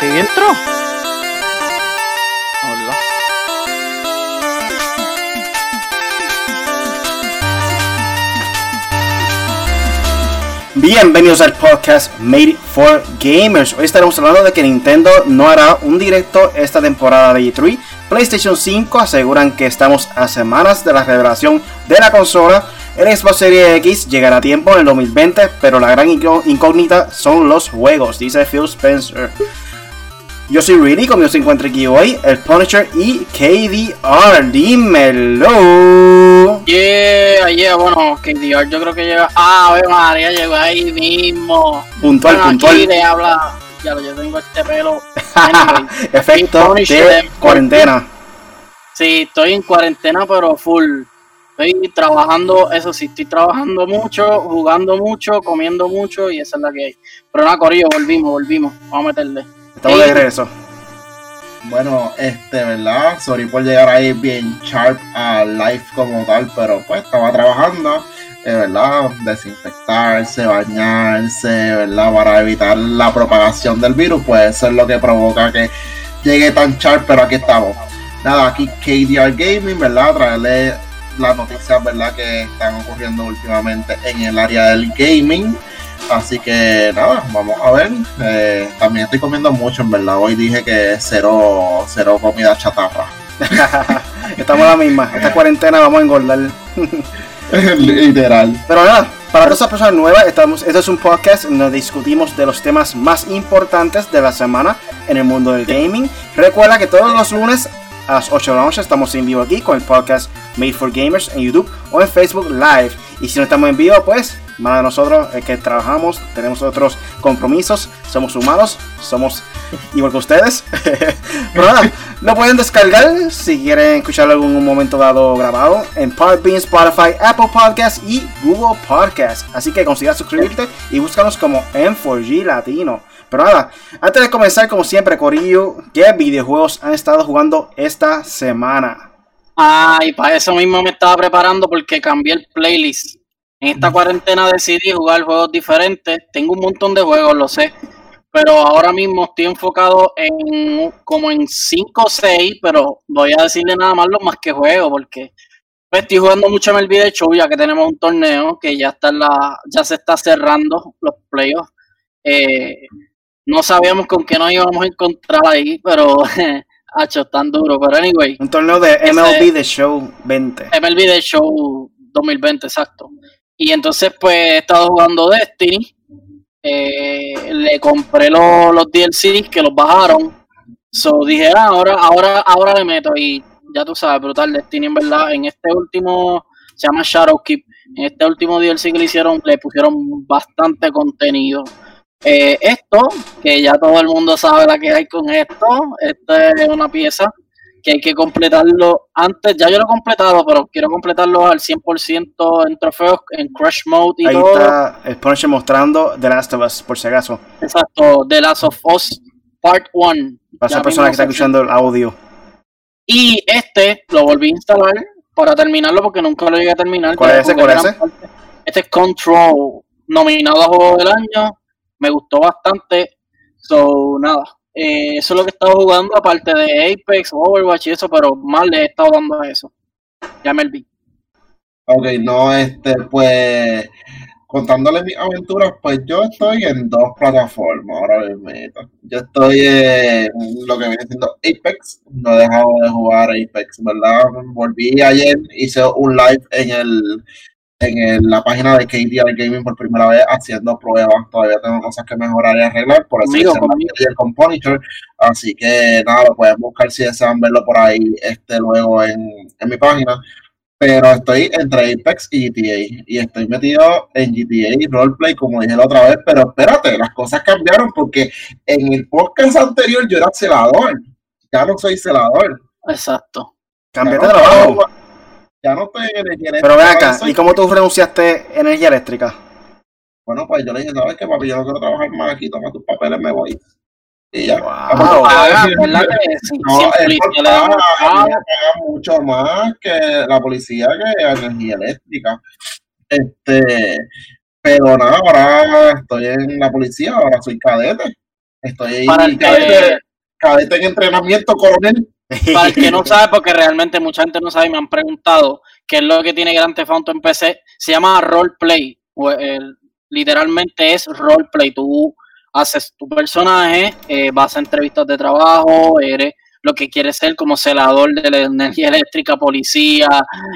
¿Sí entró? Hola. Bienvenidos al podcast Made for Gamers. Hoy estaremos hablando de que Nintendo no hará un directo esta temporada de E3. PlayStation 5 aseguran que estamos a semanas de la revelación de la consola. El Xbox Series X llegará a tiempo en el 2020, pero la gran incó- incógnita son los juegos, dice Phil Spencer. Yo soy Really, conmigo se encuentra aquí hoy el Punisher y KDR. Dímelo. Yeah, yeah, bueno, KDR yo creo que llega. Ah, a ver, María llegó ahí mismo. Puntual, Bueno, puntual. Aquí le habla. Ya lo, yo tengo este pelo. Anyway, Efecto de en- cuarentena. Sí, estoy en cuarentena, pero full. Estoy trabajando, eso sí, estoy trabajando mucho, jugando mucho, comiendo mucho y esa es la que hay. Pero nada, Corillo, volvimos, volvimos. Vamos a meterle. Estamos de regreso. Bueno, este, ¿verdad? Sorry por llegar ahí bien sharp a live como tal, pero pues estaba trabajando, eh, ¿verdad? Desinfectarse, bañarse, ¿verdad? Para evitar la propagación del virus, pues eso es lo que provoca que llegue tan sharp, pero aquí estamos. Nada, aquí KDR Gaming, ¿verdad? Traerle las noticias, ¿verdad? Que están ocurriendo últimamente en el área del gaming. Así que nada, vamos a ver. Eh, también estoy comiendo mucho, en verdad. Hoy dije que cero, cero comida chatarra. Estamos a la misma. Esta cuarentena vamos a engordar. Literal. Pero nada, para todas esas personas nuevas, estamos, este es un podcast donde discutimos de los temas más importantes de la semana en el mundo del gaming. Recuerda que todos los lunes a las 8 de la noche estamos en vivo aquí con el podcast Made for Gamers en YouTube o en Facebook Live. Y si no estamos en vivo, pues, más de nosotros es que trabajamos, tenemos otros compromisos, somos humanos, somos igual que ustedes. Pero nada, lo pueden descargar si quieren escucharlo en algún momento dado grabado en Podbean, Spotify, Apple Podcasts y Google Podcasts. Así que considera suscribirte y búscanos como M4G Latino. Pero nada, antes de comenzar, como siempre, Corillo, ¿qué videojuegos han estado jugando esta semana? Ah, y para eso mismo me estaba preparando porque cambié el playlist. En esta cuarentena decidí jugar juegos diferentes. Tengo un montón de juegos, lo sé. Pero ahora mismo estoy enfocado en como en 5 o 6, pero voy a decirle nada más lo más que juego porque pues, estoy jugando mucho en el video show ya que tenemos un torneo que ya está en la, ya se está cerrando los playoffs. Eh, no sabíamos con qué nos íbamos a encontrar ahí, pero hacho, tan duro. Pero anyway, Un torneo de MLB The Show 20. MLB The Show 2020, exacto. Y entonces, pues, he estado jugando Destiny. Eh, le compré los, los DLCs que los bajaron. So dije, ah, ahora, ahora, ahora le meto. Y ya tú sabes, brutal Destiny, en verdad. En este último, se llama Shadowkeep. En este último DLC que le hicieron, le pusieron bastante contenido. Eh, esto, que ya todo el mundo sabe la que hay con esto. Esta es una pieza que hay que completarlo antes, ya yo lo he completado, pero quiero completarlo al 100% en trofeos, en Crush Mode y Ahí todo. está Punisher mostrando The Last of Us, por si acaso. Exacto, The Last of Us Part 1. Para esa persona que está escuchando el audio. Y este lo volví a instalar para terminarlo porque nunca lo llegué a terminar. ¿Cuál es ese? ¿Cuál es ese? Este es Control, nominado a Juego del Año. Me gustó bastante. So, nada. Eh, eso es lo que he estado jugando, aparte de Apex, Overwatch y eso, pero más le he estado dando a eso. Ya me olvidé. Ok, no, este, pues, contándole mis aventuras, pues yo estoy en dos plataformas ahora mismo. Yo estoy en lo que viene siendo Apex, no he dejado de jugar Apex, ¿verdad? Volví ayer, hice un live en el en el- la página de KDR Gaming por primera vez haciendo pruebas. Todavía tengo cosas que mejorar y arreglar, por eso Conmigo, hice el Punisher. Así que nada, lo pueden buscar si desean verlo por ahí este luego en, en mi página. Pero estoy entre Apex y GTA. Y estoy metido en GTA y Roleplay, como dije la otra vez. Pero espérate, las cosas cambiaron porque en el podcast anterior yo era celador. Ya no soy celador. Exacto. Cambiate Ya de trabajo. Ya no estoy en energía Pero ve eléctrica, acá, ¿y cómo tú renunciaste a energía eléctrica? Bueno, pues yo le dije, ¿sabes qué, papi? Yo no quiero trabajar más aquí, toma tus papeles, me voy. Y ya. Wow. Paga, mucho más que la policía que energía eléctrica. Este, pero nada, ahora estoy en la policía, ahora soy cadete. Estoy Para que- cadete, cadete en entrenamiento, coronel. Para el que no sabe, porque realmente mucha gente no sabe y me han preguntado qué es lo que tiene Grand Theft Auto en PC, se llama roleplay. eh, literalmente es roleplay. Tú haces tu personaje, eh, vas a entrevistas de trabajo, eres lo que quieres ser como celador de la energía eléctrica, policía,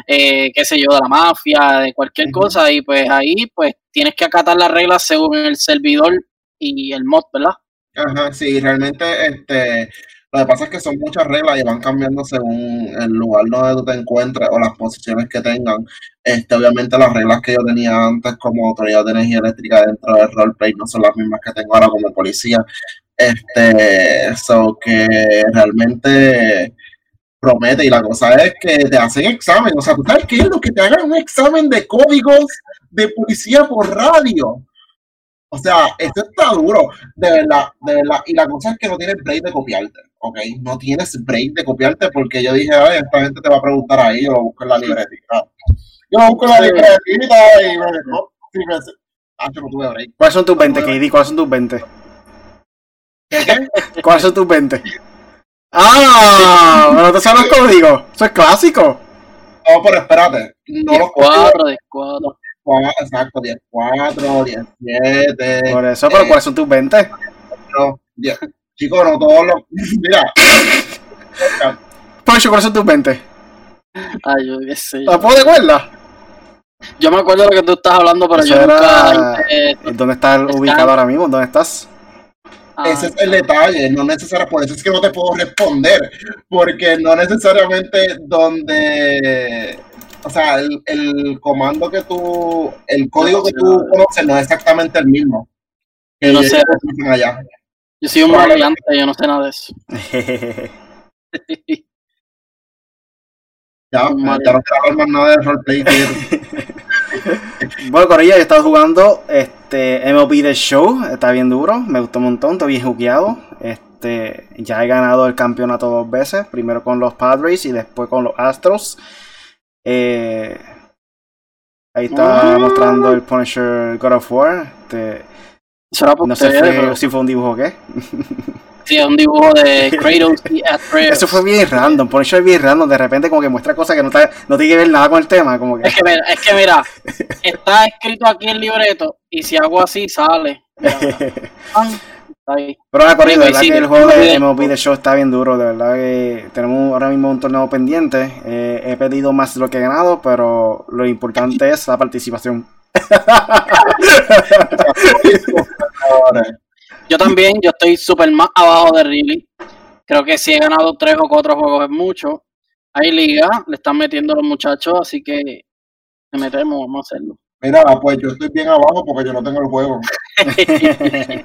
eh, qué sé yo, de la mafia, de cualquier cosa, y pues ahí pues tienes que acatar las reglas según el servidor y el mod, ¿verdad? Ajá, sí, realmente este, lo que pasa es que son muchas reglas y van cambiando según el lugar donde tú te encuentres o las posiciones que tengan. Este, obviamente las reglas que yo tenía antes como autoridad de energía eléctrica dentro del roleplay no son las mismas que tengo ahora como policía. Este, so que realmente promete y la cosa es que te hacen examen. O sea, ¿tú sabes qué es lo que te hagan un examen de códigos de policía por radio? O sea, esto está duro, de verdad, de verdad. Y la cosa es que no tienes break de copiarte, ¿ok? No tienes break de copiarte porque yo dije, ay, esta gente te va a preguntar ahí, yo lo busco en la libretita. Yo lo busco en la libretita y me. Sí, me Ah, yo no tuve break. ¿Cuáles son tus 20, KD? ¿Cuáles son tus 20? ¿Qué, qué? ¿Cuáles son tus 20? ¡Ah! ¿No te sabes los códigos? Eso es clásico. No, pero espérate. No los copio. 4 de 4. Cua- Exacto, 10, 4, 10, 7. Por eso, pero ¿cuáles son tus 20? No, 10. Chicos, no todos los. Mira, Poncho, ¿cuáles son tus 20? Ay, yo qué sé. yo. ¿Tampoco te acuerdas? Yo me acuerdo de lo que tú estás hablando, pero Eso yo era- nunca. eh, ¿Dónde estás ubicado ahora mismo? ¿Dónde estás? ah, ese es el detalle, no necesariamente, por eso es que no te puedo responder, porque no necesariamente donde, o sea, el, el comando que tú, el código que tú conoces no es exactamente el mismo. Que No sé. allá. Yo soy un maleante, yo no sé nada de eso. Ya, ya no quiero hablar más nada de roleplay. tío. bueno, Corilla, yo he estado jugando este MLB The Show. Está bien duro. Me gustó un montón. Estoy bien jugueado. Este, ya he ganado el campeonato dos veces. Primero con los Padres y después con los Astros. Eh, ahí está Ah. mostrando el Punisher God of War. Este, Eso por no sé ustedes, fue- pero si fue un dibujo o qué. sí, es un dibujo de Kratos y Atreus. Eso fue bien random. Punisher es bien random. De repente como que muestra cosas que no, está- no tiene que ver nada con el tema. Como que... Es que, mira, es que mira, está escrito aquí el libreto y si hago así sale. Mira, mira. Pan, está ahí. Pero la corrido, de verdad sí, que el juego de. MLB The Show está bien duro, de verdad que tenemos ahora mismo un torneo pendiente. Eh, he pedido más de lo que he ganado, pero lo importante es la participación. Ahora, Yo también, yo estoy súper más abajo de Riley. Creo que si he ganado tres o cuatro juegos es mucho. Hay liga, le están metiendo los muchachos, así que le metemos, vamos a hacerlo. Mira, pues yo estoy bien abajo porque yo no tengo el juego.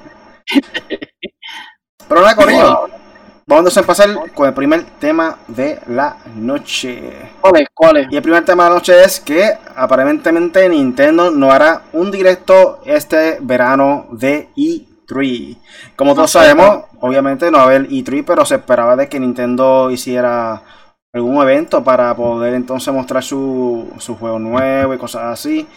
Pero la corrido, vamos a empezar con el primer tema de la noche. ¿Cuál es? ¿Cuál es? Y el primer tema de la noche es que aparentemente Nintendo no hará un directo este verano de E3. Como todos sé, sabemos, obviamente no va a haber E3, pero se esperaba de que Nintendo hiciera algún evento para poder entonces mostrar su, su juego nuevo y cosas así.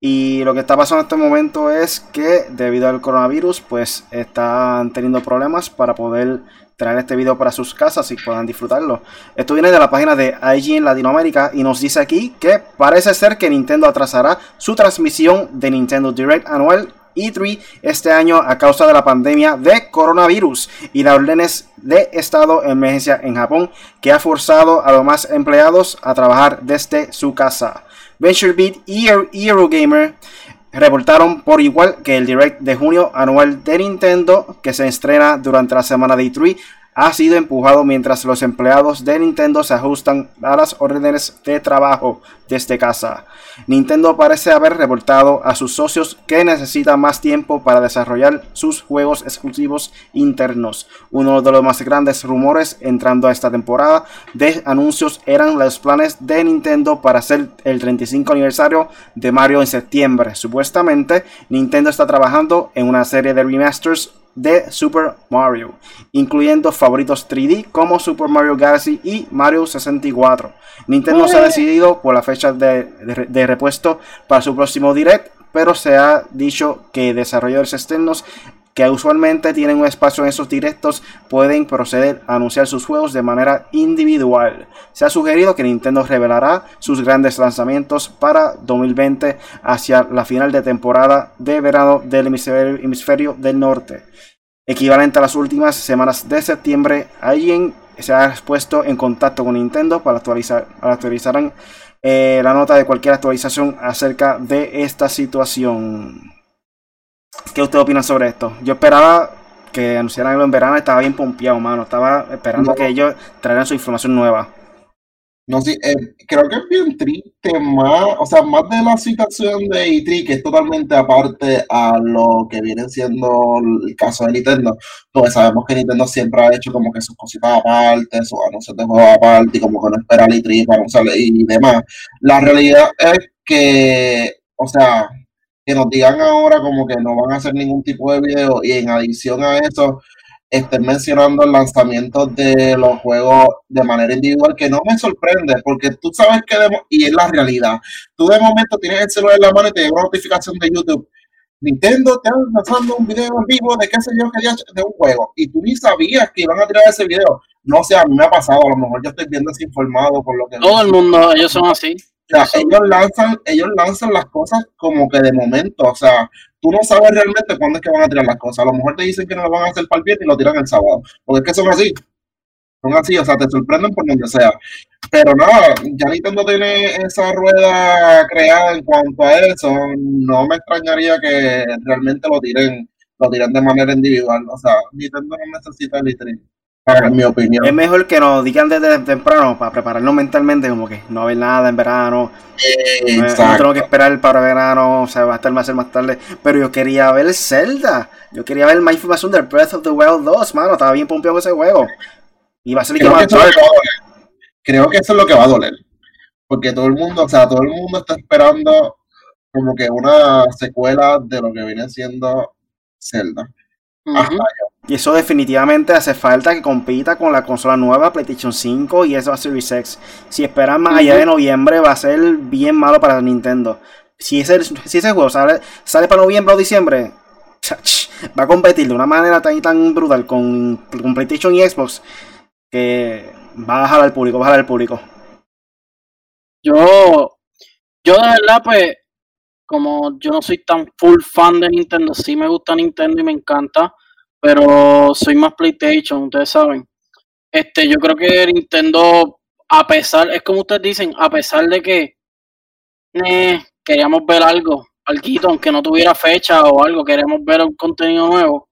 Y lo que está pasando en este momento es que debido al coronavirus, pues están teniendo problemas para poder traer este video para sus casas y puedan disfrutarlo. Esto viene de la página de IG en Latinoamérica y nos dice aquí que parece ser que Nintendo atrasará su transmisión de Nintendo Direct anual E3 este año a causa de la pandemia de coronavirus y las órdenes de estado de emergencia en Japón que ha forzado a los más empleados a trabajar desde su casa. VentureBeat y Eurogamer reportaron por igual que el Direct de junio anual de Nintendo, que se estrena durante la semana de E3, ha sido empujado mientras los empleados de Nintendo se ajustan a las órdenes de trabajo desde casa. Nintendo parece haber reportado a sus socios que necesitan más tiempo para desarrollar sus juegos exclusivos internos. Uno de los más grandes rumores entrando a esta temporada de anuncios eran los planes de Nintendo para hacer el 35 aniversario de Mario en septiembre. Supuestamente, Nintendo está trabajando en una serie de remasters de Super Mario, incluyendo favoritos 3D como Super Mario Galaxy y Mario 64. Nintendo se ha decidido por la fecha de, de- de repuesto para su próximo direct, pero se ha dicho que desarrolladores externos que usualmente tienen un espacio en esos directos, pueden proceder a anunciar sus juegos de manera individual. Se ha sugerido que Nintendo revelará sus grandes lanzamientos para 2020 hacia la final de temporada de verano del hemisferio, del norte. Equivalente a las últimas semanas de septiembre, alguien se ha puesto en contacto con Nintendo para actualizar, actualizarán eh, la nota de cualquier actualización acerca de esta situación. ¿Qué usted opina sobre esto? Yo esperaba que anunciaran en verano, estaba bien pompeado, mano. Estaba esperando que ellos trajeran su información nueva. No, sí, eh, creo que es bien triste, más, o sea, más de la situación de E3, que es totalmente aparte a lo que viene siendo el caso de Nintendo, pues sabemos que Nintendo siempre ha hecho como que sus cositas aparte, sus anuncios de juegos aparte, y como que no espera el E3 para anunciarle y demás. La realidad es que, o sea, que nos digan ahora como que no van a hacer ningún tipo de video, y en adición a eso, estén mencionando el lanzamiento de los juegos de manera individual, que no me sorprende, porque tú sabes que, y es la realidad, tú de momento tienes el celular en la mano y te llega una notificación de YouTube. Nintendo te está lanzando un video en vivo de qué sé yo, de un juego, y tú ni sabías que iban a tirar ese video. No sé, a mí me ha pasado, a lo mejor yo estoy viendo desinformado por lo que... Todo el mundo, ellos son así. O sea, ellos lanzan, ellos lanzan las cosas como que de momento, o sea, tú no sabes realmente cuándo es que van a tirar las cosas. A lo mejor te dicen que no lo van a hacer para el viernes y lo tiran el sábado. Porque es que son así. Son así, o sea, te sorprenden por donde sea. Pero nada, ya Nintendo tiene esa rueda creada en cuanto a eso. No me extrañaría que realmente lo tiren, lo tiren de manera individual. O sea, Nintendo no necesita el e en mi opinión. Es mejor que nos digan desde temprano para prepararnos mentalmente, como que no haber nada en verano. No, tengo que esperar para verano, o sea, va a estar más, más tarde. Pero yo quería ver Zelda. Yo quería ver My Information del Breath of the Wild 2, mano. Estaba bien pompeado ese juego. Y va a ser que, Creo que eso es lo que va a doler. Porque todo el mundo, o sea, todo el mundo está esperando como que una secuela de lo que viene siendo Zelda. Y eso definitivamente hace falta que compita con la consola nueva, PlayStation 5 y eso va a Series X. Si esperan más allá de noviembre, va a ser bien malo para Nintendo. Si ese, si ese juego sale, sale para noviembre o diciembre, va a competir de una manera tan, tan brutal con, con PlayStation y Xbox que va a bajar al público, va a bajar al público. Yo, yo de verdad, pues, como yo no soy tan full fan de Nintendo, sí me gusta Nintendo y me encanta, pero soy más PlayStation, ustedes saben. Este, yo creo que Nintendo, a pesar, es como ustedes dicen, a pesar de que eh, queríamos ver algo, algo, aunque no tuviera fecha o algo, queremos ver un contenido nuevo.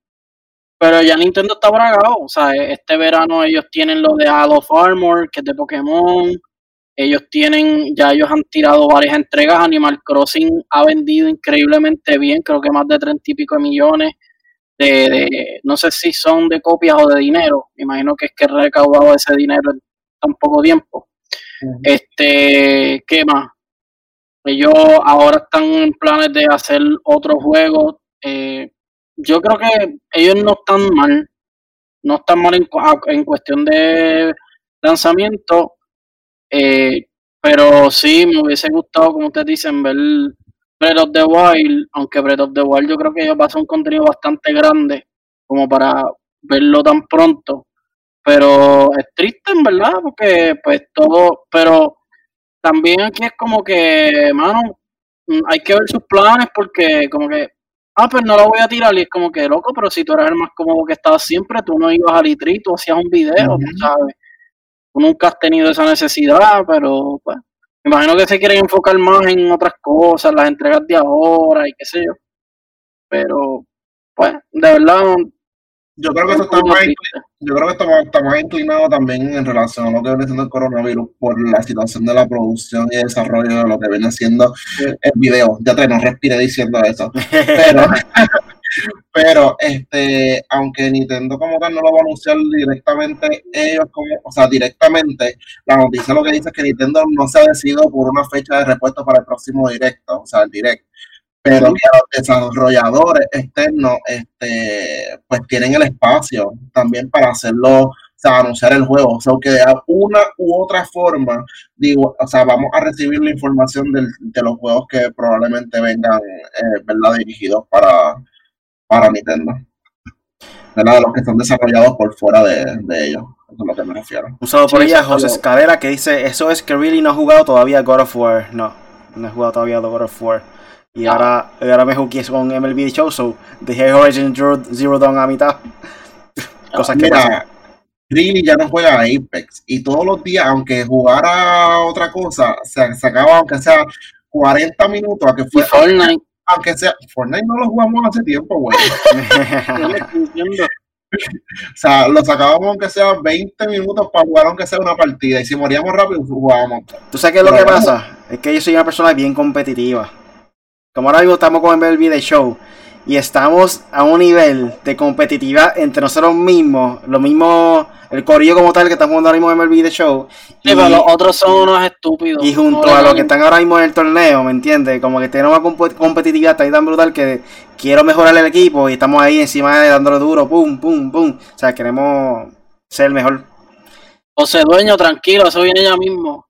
Pero ya Nintendo está bragado, o sea, este verano ellos tienen lo de Halo of Armor, que es de Pokémon, ellos tienen, ya ellos han tirado varias entregas. Animal Crossing ha vendido increíblemente bien, creo que más de treinta y pico de millones de, no sé si son de copias o de dinero. Me imagino que es que he recaudado ese dinero en tan poco tiempo. Este, ¿qué más? Ellos ahora están en planes de hacer otro juego. Eh, yo creo que ellos no están mal, no están mal en, en cuestión de lanzamiento eh, pero sí, me hubiese gustado, como ustedes dicen, ver Breath of the Wild, aunque Breath of the Wild yo creo que ellos ser un contenido bastante grande como para verlo tan pronto. Pero es triste, en verdad, porque pues todo, pero también aquí es como que, mano, hay que ver sus planes porque como que, ah, pues no lo voy a tirar y es como que, loco, pero si tú eres el más cómodo que estabas siempre, tú no ibas al tú hacías un video, ¿sabes? Nunca has tenido esa necesidad, pero pues, me imagino que se quieren enfocar más en otras cosas, las entregas de ahora y qué sé yo. Pero, pues, de verdad. Yo creo que eso está más, yo creo que está más, inclinado también en relación a lo que viene siendo el coronavirus por la situación de la producción y desarrollo de lo que viene siendo el video. Ya te no respire diciendo eso. Pero, Pero, este, aunque Nintendo como tal no lo va a anunciar directamente ellos como, o sea, directamente, la noticia lo que dice es que Nintendo no se ha decidido por una fecha de respuesta para el próximo directo, o sea, el direct. Pero que los desarrolladores externos, este, pues tienen el espacio también para hacerlo, o sea, anunciar el juego. O sea, que de una u otra forma, digo, o sea, vamos a recibir la información de los juegos que probablemente vengan, eh, ¿verdad? Dirigidos para, para Nintendo. De los que están desarrollados por fuera de, de ellos. Eso es lo que me refiero. Un saludo por Sí, ella, José salió. Escalera, que dice, eso es que really no ha jugado todavía God of War. No, no he jugado todavía God of War. Y Ah. ahora, ahora me jugué con MLB Show, so dejé Horizon Zero, Zero Dawn a mitad. Cosas que pasan. Mira, Really ya no juega a Apex y todos los días, aunque jugara otra cosa, se sacaba aunque sea 40 minutos, a que Y fue, Fortnite. Aunque sea, Fortnite no lo jugamos hace tiempo, güey. O sea, lo sacábamos aunque sea 20 minutos para jugar aunque sea una partida y si moríamos rápido jugábamos. ¿Tú sabes qué es lo que pasa? Es que yo soy una persona bien competitiva. Como ahora mismo estamos con MLB The Show y estamos a un nivel de competitividad entre nosotros mismos, lo mismo, el corillo como tal que estamos jugando ahora mismo MLB The Show. Sí, pero los otros son unos estúpidos. Y junto No a los que están ahora mismo en el torneo, ¿me entiendes? Como que tenemos una comp- competitividad tan, tan brutal que quiero mejorar el equipo y estamos ahí encima de dándole duro, pum, pum, pum. O sea, queremos ser el mejor. José Dueño, tranquilo, eso viene ya mismo.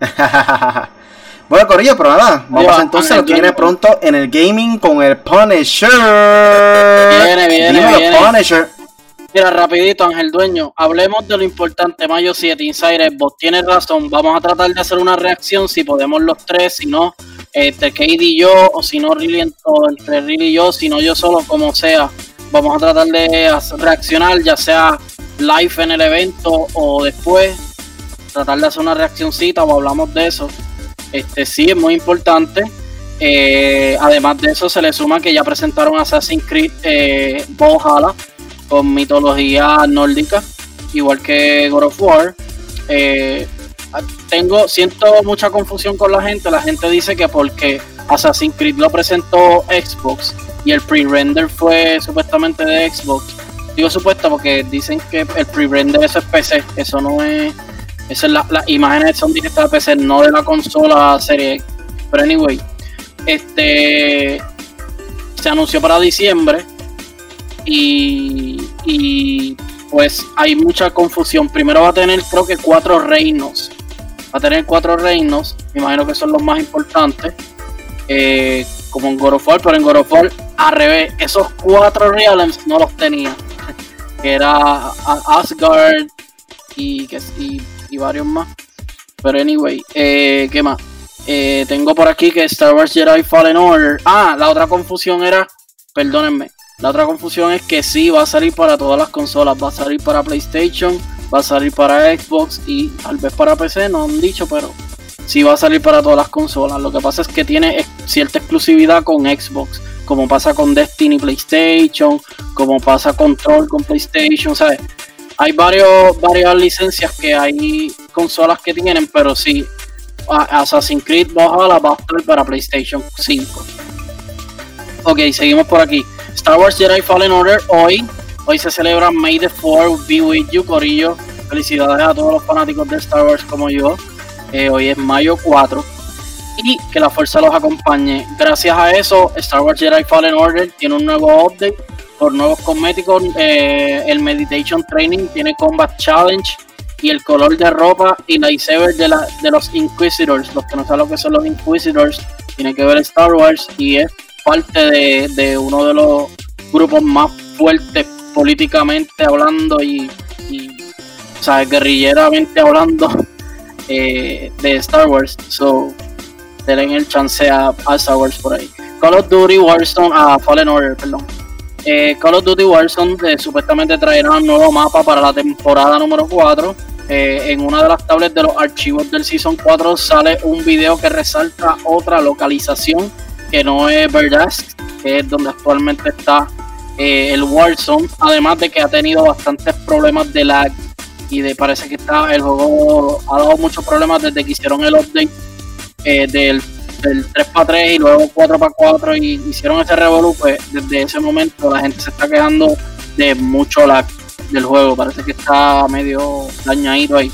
bueno, Corillo, pero nada, vamos entonces a lo que viene pronto en el gaming con el Punisher. Viene, viene, Dímelo, viene. Punisher. Mira, rapidito, Ángel Dueño, hablemos de lo importante, Mayo 7, Insider, vos tienes razón, vamos a tratar de hacer una reacción, si podemos los tres, si no, entre Kade y yo, o si no, Riley, o entre Riley y yo, si no yo solo, como sea, vamos a tratar de reaccionar, ya sea live en el evento o después, tratar de hacer una reaccioncita o hablamos de eso. Este sí es muy importante. Eh, además de eso, se le suma que ya presentaron Assassin's Creed eh, con mitología nórdica, igual que God of War. Eh, tengo, siento mucha confusión con la gente. La gente dice que porque Assassin's Creed lo presentó Xbox y el pre-render fue supuestamente de Xbox. Digo supuesto porque dicen que el pre-render es PC, eso no es. Eso es la- las imágenes son directas de PC, no de la consola serie. Pero anyway, este se anunció para diciembre y, y pues hay mucha confusión. Primero va a tener creo que cuatro reinos. Va a tener cuatro reinos, me imagino que son los más importantes. eh, como en God of War, pero en God of War al revés, esos cuatro realms no los tenía. que era Asgard y, y, y varios más. Pero anyway, eh, ¿qué más? Eh, tengo por aquí que Star Wars Jedi Fallen Order. Ah, la otra confusión era, perdónenme, la otra confusión es que sí va a salir para todas las consolas, va a salir para PlayStation, va a salir para Xbox y tal vez para PC, no han dicho, pero sí va a salir para todas las consolas. Lo que pasa es que tiene cierta exclusividad con Xbox, como pasa con Destiny PlayStation, como pasa con Troll con PlayStation, ¿sabes? Hay varios, varias licencias que hay consolas que tienen, pero sí, Assassin's Creed Valhalla va a para PlayStation 5. Ok, seguimos por aquí. Star Wars Jedi Fallen Order hoy. Hoy se celebra May the 4 Be With You, Corillo. Felicidades a todos los fanáticos de Star Wars como yo. Eh, hoy es mayo 4. Y que la fuerza los acompañe. Gracias a eso, Star Wars Jedi Fallen Order tiene un nuevo update por nuevos cosméticos. eh, el Meditation Training tiene Combat Challenge y el color de ropa y lightsaber de, la, de los Inquisitors. Los que no saben lo que son los Inquisitors, tiene que ver Star Wars y es parte de, de uno de los grupos más fuertes políticamente hablando y, y o sea, guerrilleramente hablando eh, de Star Wars. So, denle el chance a, a Star Wars por ahí. Call of Duty Warzone, a Fallen Order, perdón. Eh, Call of Duty Warzone eh, supuestamente traerá un nuevo mapa para la temporada número 4. Eh, en una de las tablets de los archivos del Season 4 sale un video que resalta otra localización que no es Verdask, que es donde actualmente está eh, el Warzone. Además de que ha tenido bastantes problemas de lag y de parece que está el juego ha dado muchos problemas desde que hicieron el update eh, del, del 3 para 3 y luego 4 para 4 y hicieron ese revolú, pues desde ese momento la gente se está quejando de mucho lag del juego, parece que está medio dañadito ahí.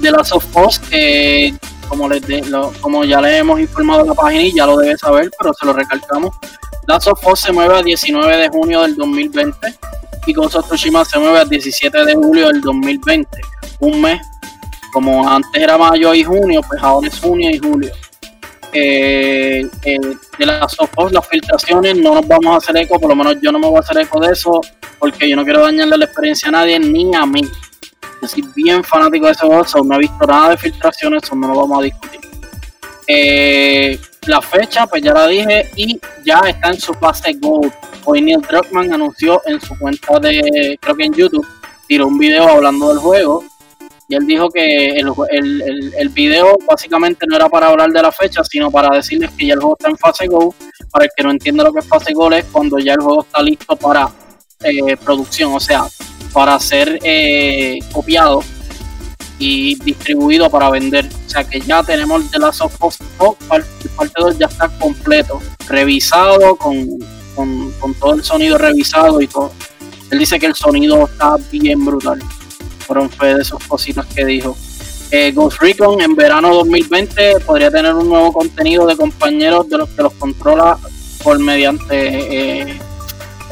De las of Us, que como, les de- lo- como ya le hemos informado en la página y ya lo debe saber, pero se lo recalcamos. Last of Us se mueve a 19 de junio del 2020 y Ghost of Tsushima se mueve a 17 de julio del 2020. Un mes, como antes era mayo y junio, pues ahora es junio y julio. Eh, eh, de las of Us, las filtraciones, no nos vamos a hacer eco, por lo menos yo no me voy a hacer eco de eso, porque yo no quiero dañarle la experiencia a nadie ni a mí. Yo soy bien fanático de ese juego, no he visto nada de filtraciones, eso no lo vamos a discutir. Eh, la fecha, pues ya la dije, y ya está en su fase Gold. Hoy Neil Druckmann anunció en su cuenta de, creo que en YouTube, tiró un video hablando del juego. Y él dijo que el, el, el, video básicamente no era para hablar de la fecha, sino para decirles que ya el juego está en fase Go. Para el que no entiende lo que es fase Go, es cuando ya el juego está listo para eh, producción, o sea, para ser eh, copiado y distribuido para vender. O sea que ya tenemos la Last of parte, parte 2 ya está completo, revisado, con, con, todo el sonido revisado y todo. Él dice que el sonido está bien brutal. Fueron fe de esas cositas que dijo. Eh, Ghost Recon en verano 2020 podría tener un nuevo contenido de compañeros de los que los controla por mediante eh,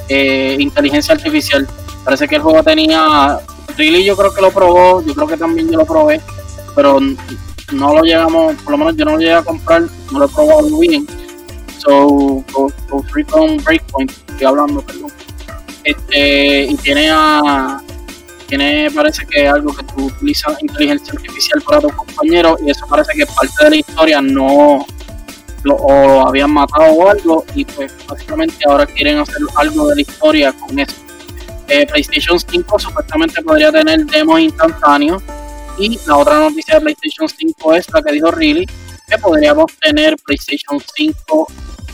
eh, inteligencia artificial. Parece que el juego tenía Really yo creo que lo probó, yo creo que también yo lo probé, pero no lo llegamos, por lo menos yo no lo llegué a comprar, no lo he probado bien. So, go, go free con Breakpoint, estoy hablando, perdón. Este, y tiene a, tiene, parece que algo que tú utilizas inteligencia artificial para tus compañeros, y eso parece que parte de la historia no lo, habían matado o algo, y pues básicamente ahora quieren hacer algo de la historia con eso. Eh, PlayStation 5 supuestamente podría tener demos instantáneos. Y la otra noticia de PlayStation 5 es la que dijo Riley, que podríamos tener PlayStation 5,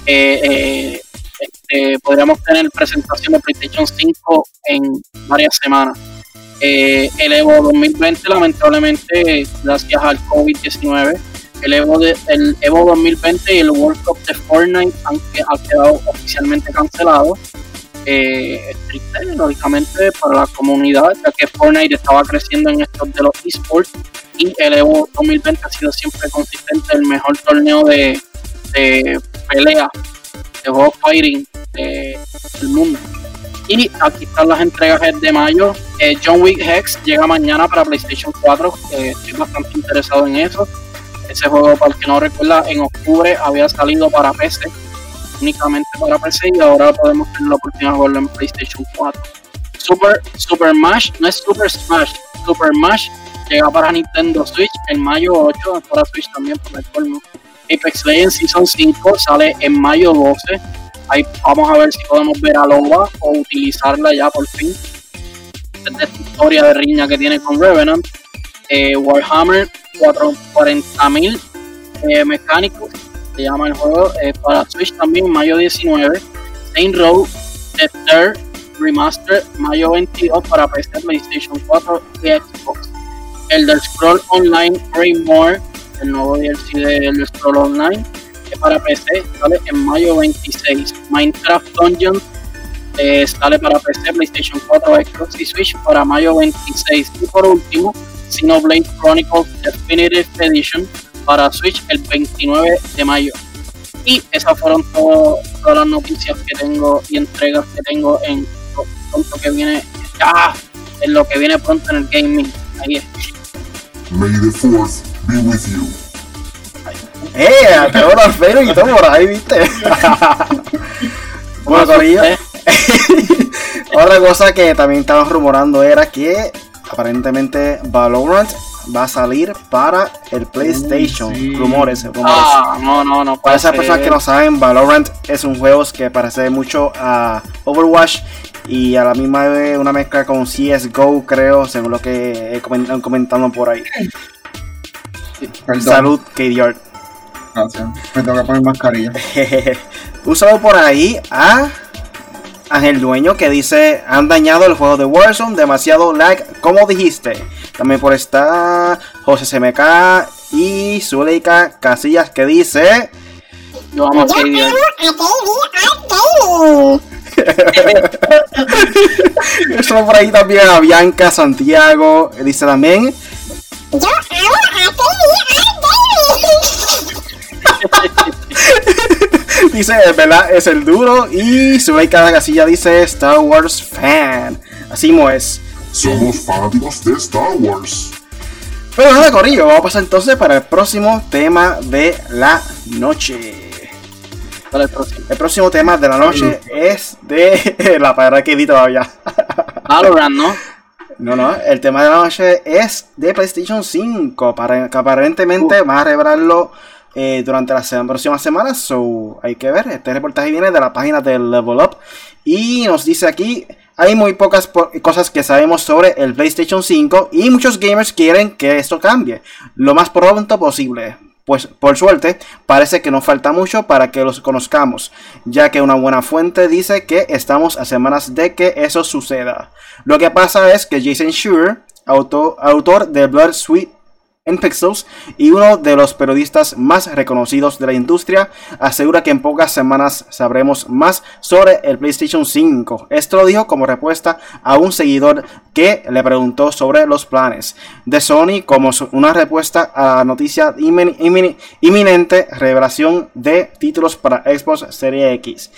eh, eh, este, podríamos tener presentación de PlayStation 5 en varias semanas. El Evo 2020, lamentablemente, gracias al COVID-19, el Evo, el Evo 2020 y el World Cup de Fortnite han, han quedado oficialmente cancelados eh, triste, lógicamente, para la comunidad, ya que Fortnite estaba creciendo en estos de los esports y el Evo 2020 ha sido siempre consistente el mejor torneo de, pelea, de juego fighting del mundo. Y aquí están las entregas de mayo. Eh, John Wick Hex llega mañana para PlayStation 4. estoy bastante interesado en eso. Ese juego, para el que no recuerda, en octubre había salido para PC únicamente para PC y ahora podemos tener la oportunidad de jugarlo en PlayStation 4. Super, Super Smash, no es Super Smash, Super Smash llega para Nintendo Switch en mayo 8, para Switch también por el colmo. Apex Legends Season 5 sale en mayo 12. Vamos a ver si podemos ver a Loba o utilizarla ya por fin. Historia de riña que tiene con Revenant. Eh, Warhammer 40.000 eh, mecánicos se llama el juego, eh, para Switch también mayo 19, Saint Row, The Third Remaster, mayo 22 para PC, PlayStation 4 y Xbox. Elder Scroll Online More, el nuevo DLC de Elder Scroll Online, que para PC sale en mayo 26. Minecraft Dungeons eh, sale para PC, PlayStation 4, Xbox y Switch para mayo 26. Y por último, Xenoblade Chronicles Definitive Edition para Switch el 29 de mayo. Y esas fueron todas las noticias que tengo y entregas que tengo en pronto que viene, ah, en lo que viene pronto en el gaming. Ahí. May the fourth be with you. ¡Eh! Tengo los y todo por ahí, ¿viste? bueno, Corillo. Otra cosa que también estaban rumorando era que aparentemente Valorant va a salir para el PlayStation. Rumores, rumores. Ah, no, no, no. Para esas personas que no saben, Valorant es un juego que parece mucho a Overwatch y a la misma vez una mezcla con CSGO, creo, según lo que he comentado por ahí. Salud, KDR. Gracias. Me tengo que poner mascarilla. un saludo por ahí a Ángel Dueño que dice: Han dañado el juego de Warzone, demasiado lag, como dijiste. También por esta José CMK y Zuleika Casillas que dice. Yo amo a. Eso por ahí también a Bianca Santiago. Dice también. Yo amo a dice, ¿verdad? Es el duro. Y Zuleika Casilla dice Star Wars fan. Así no es. Somos fanáticos de Star Wars. Pero nada, Corillo, vamos a pasar entonces para el próximo tema de la noche. el próximo? El próximo tema de la noche es de la palabra que di todavía. Valorant, ¿no? No, no, el tema de la noche es de PlayStation 5, para, que aparentemente va a revelarlo eh, durante las próximas semanas, so hay que ver, este reportaje viene de la página de Level Up y nos dice aquí, hay muy pocas po- cosas que sabemos sobre el PlayStation 5 y muchos gamers quieren que esto cambie lo más pronto posible. Pues por suerte, parece que no falta mucho para que los conozcamos, ya que una buena fuente dice que estamos a semanas de que eso suceda. Lo que pasa es que Jason Schreier, auto- autor de Blood, Sweat and Pixels y uno de los periodistas más reconocidos de la industria, asegura que en pocas semanas sabremos más sobre el PlayStation 5. Esto lo dijo como respuesta a un seguidor que le preguntó sobre los planes de Sony como una respuesta a la noticia inmin- inmin- inminente revelación de títulos para Xbox Series X.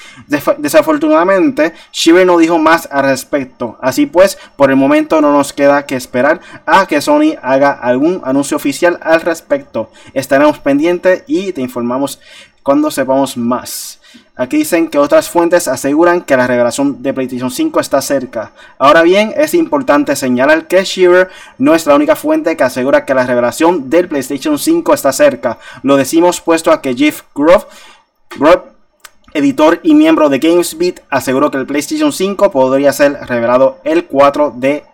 Desafortunadamente, Shiver no dijo más al respecto. Así pues, por el momento no nos queda que esperar a que Sony haga algún anuncio oficial al respecto. Estaremos pendientes y te informamos cuando sepamos más. Aquí dicen que otras fuentes aseguran que la revelación de PlayStation 5 está cerca. Ahora bien, es importante señalar que Shearer no es la única fuente que asegura que la revelación del PlayStation 5 está cerca. Lo decimos puesto a que Jeff Grove, Grove editor y miembro de GamesBeat, aseguró que el PlayStation 5 podría ser revelado el 4 de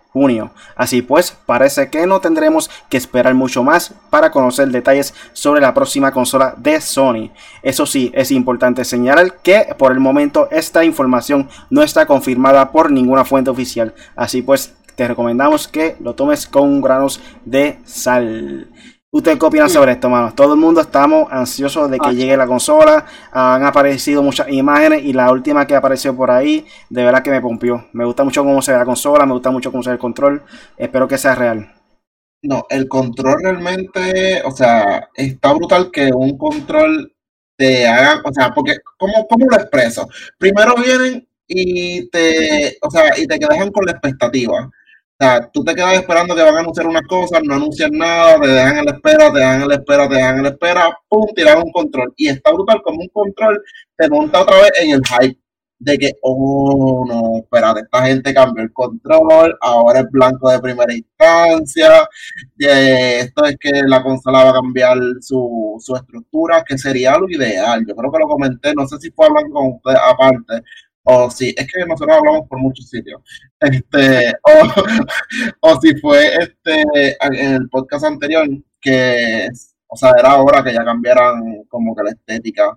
Así pues, parece que no tendremos que esperar mucho más para conocer detalles sobre la próxima consola de Sony. Eso sí, es importante señalar que por el momento esta información no está confirmada por ninguna fuente oficial. Así pues, te recomendamos que lo tomes con granos de sal. ¿Usted qué opina sobre esto, mano? Todo el mundo estamos ansiosos de que Ah. llegue la consola. Han aparecido muchas imágenes y la última que apareció por ahí, de verdad que me pompió. Me gusta mucho cómo se ve la consola, me gusta mucho cómo se ve el control. Espero que sea real. No, el control realmente, o sea, está brutal que un control te haga, o sea, porque, ¿cómo, cómo lo expreso? Primero vienen y te, o sea, y te dejan con la expectativa. O sea, tú te quedas esperando que van a anunciar unas cosas, no anuncian nada, te dejan en la espera, te dejan en la espera, te dejan en la espera, pum, tiran un control. Y está brutal como un control te monta otra vez en el hype de que, oh, no, espérate, esta gente cambió el control, ahora es blanco de primera instancia, esto es que la consola va a cambiar su, su estructura, que sería lo ideal. Yo creo que lo comenté, no sé si fue hablando con usted aparte, o si, es que nosotros hablamos por muchos sitios, este, o, o si fue este en el podcast anterior, que, o sea, era hora que ya cambiaran como que la estética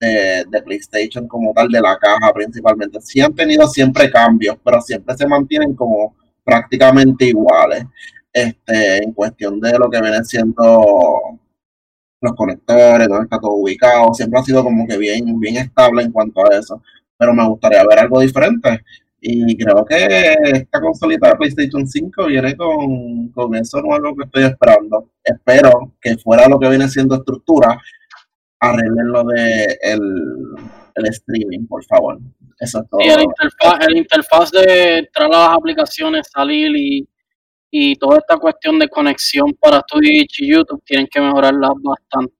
de, de PlayStation como tal, de la caja principalmente. Sí han tenido siempre cambios, pero siempre se mantienen como prácticamente iguales este, en cuestión de lo que vienen siendo los conectores, donde está todo ubicado. Siempre ha sido como que bien, bien estable en cuanto a eso. Pero me gustaría ver algo diferente. Y creo que esta consolita de PlayStation 5 viene con, con eso nuevo que estoy esperando. Espero que fuera lo que viene siendo estructura, arreglen lo de el, el streaming, por favor. Eso es todo. Y el interfaz, el interfaz de entrar a las aplicaciones, salir y, y toda esta cuestión de conexión para Twitch y YouTube tienen que mejorarla bastante.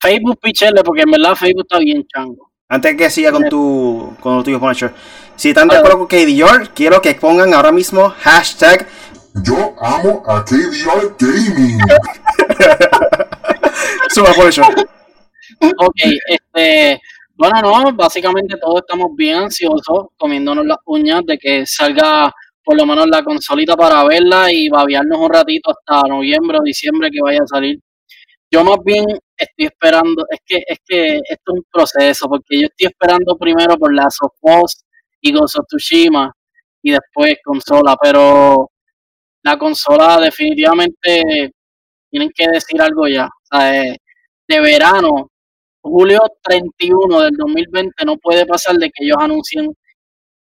Facebook pichele, porque en verdad Facebook está bien chango. Antes que siga con tu con lo tuyo, Punisher. Si están de acuerdo con KDR, quiero que pongan ahora mismo hashtag Yo amo a KDR Gaming. Suba Punisher. Ok, este, bueno, no, básicamente todos estamos bien ansiosos, comiéndonos las uñas de que salga por lo menos la consolita para verla y babearnos un ratito hasta noviembre o diciembre que vaya a salir. Yo más bien estoy esperando, es que, es que esto es un proceso, porque yo estoy esperando primero por Last of Us y Ghost of y después consola, pero la consola definitivamente tienen que decir algo ya. O sea, eh, de verano, julio 31 del 2020, no puede pasar de que ellos anuncien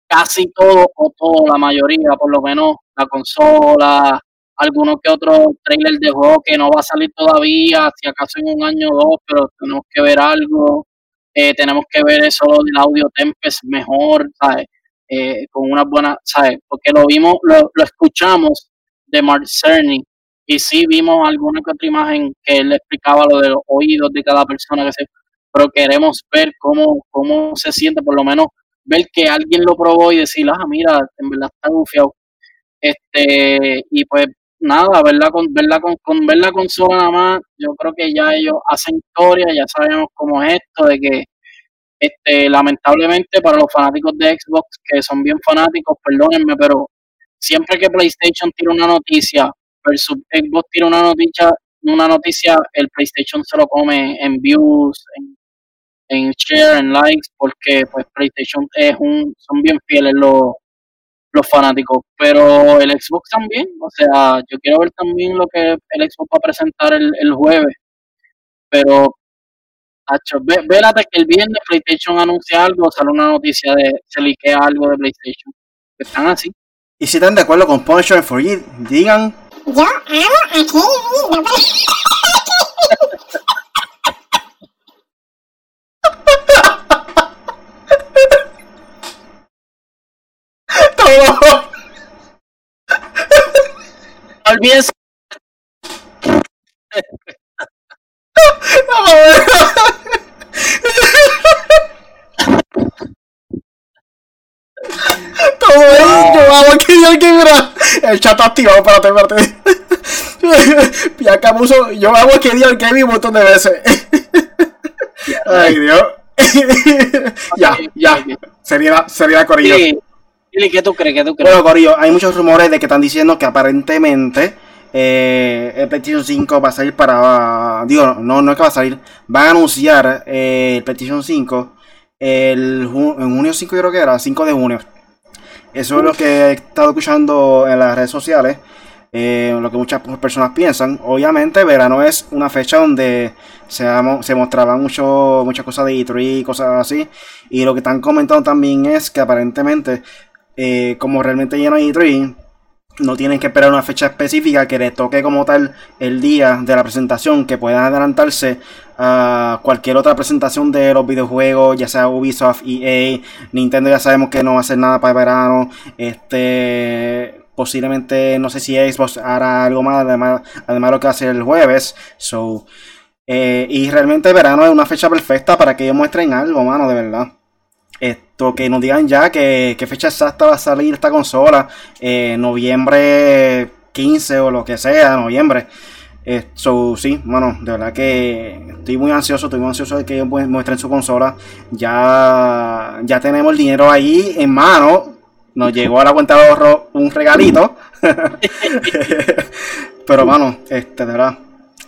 casi todo o todo, la mayoría, por lo menos la consola, alguno que otro trailer de juego que no va a salir todavía, si acaso en un año o dos, pero tenemos que ver algo, eh, tenemos que ver eso del audio Tempest mejor, ¿sabes? Eh, con una buena, ¿sabes? Porque lo vimos, lo, escuchamos de Mark Cerny y sí vimos alguna que otra imagen que él explicaba lo de los oídos de cada persona que se pero queremos ver cómo, cómo se siente por lo menos ver que alguien lo probó y decir, ah, mira, en verdad está gufiado. Este, y pues nada, verla con, verla con, con ver la consola nada más, yo creo que ya ellos hacen historia, ya sabemos cómo es esto, de que este, lamentablemente para los fanáticos de Xbox, que son bien fanáticos, perdónenme, pero siempre que PlayStation tira una noticia versus Xbox tira una noticia, una noticia, el PlayStation se lo come en views, en, en share, en likes, porque pues PlayStation es un, son bien fieles los, los fanáticos, pero el Xbox también, o sea, yo quiero ver también lo que el Xbox va a presentar el, el jueves, pero Hacho, ve, vélate que el viernes PlayStation anuncia algo, sale una noticia de se liquea algo de PlayStation. Están así. Y si están de acuerdo con Punisher for You, digan. Yo amo a Kirby. No Todo. No olvides. Todo es, yo amo que Dios que mira. El chat activado, espérate, espérate. Pianca puso, yo amo que Dios que un montón de veces. Ay, Dios. ya, ya. Sería, sería Corillo. Sí. ¿Qué tú crees? ¿Qué tú crees? Bueno, Corillo, hay muchos rumores de que están diciendo que aparentemente eh, el PlayStation 5 va a salir para. Digo, no, no es que va a salir. Van a anunciar eh, el PlayStation 5 el, en junio 5, creo que era, 5 de junio. Eso es lo que he estado escuchando en las redes sociales. eh, lo que muchas personas piensan. Obviamente, verano es una fecha donde se, se mostraban muchas cosas de E3 y cosas así. Y lo que están comentando también es que aparentemente eh, como realmente lleno E3, no tienen que esperar una fecha específica que les toque como tal el día de la presentación, que puedan adelantarse a cualquier otra presentación de los videojuegos, ya sea Ubisoft, EA, Nintendo ya sabemos que no va a hacer nada para verano, este posiblemente no sé si Xbox hará algo más además, además de lo que va a hacer el jueves, so eh, y realmente verano es una fecha perfecta para que ellos muestren algo, mano, de verdad. Que nos digan ya que, qué fecha exacta va a salir esta consola. eh, noviembre 15 o lo que sea, noviembre. Eh, so, sí, bueno, de verdad que estoy muy ansioso, estoy muy ansioso de que ellos mu- muestren su consola. Ya, ya tenemos el dinero ahí en mano. Nos llegó a la cuenta de ahorro un regalito. Pero, mano, este, de verdad,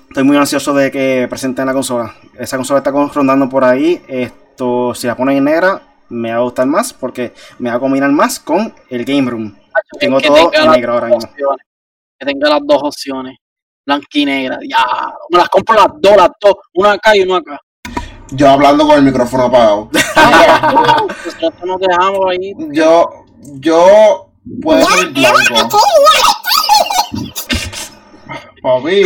estoy muy ansioso de que presenten la consola. Esa consola está rondando por ahí. Esto, si la ponen en negra, me va a gustar más porque me va a combinar más con el Game Room. Tengo que todo tenga en negro ahora mismo. opciones. Que tenga las dos opciones. Blanca y negra. Ya. Me las compro las dos, las dos. Una acá y una acá. Yo hablando con el micrófono apagado. Nosotros nos dejamos ahí. Yo, yo puedo ser blanco. Papi,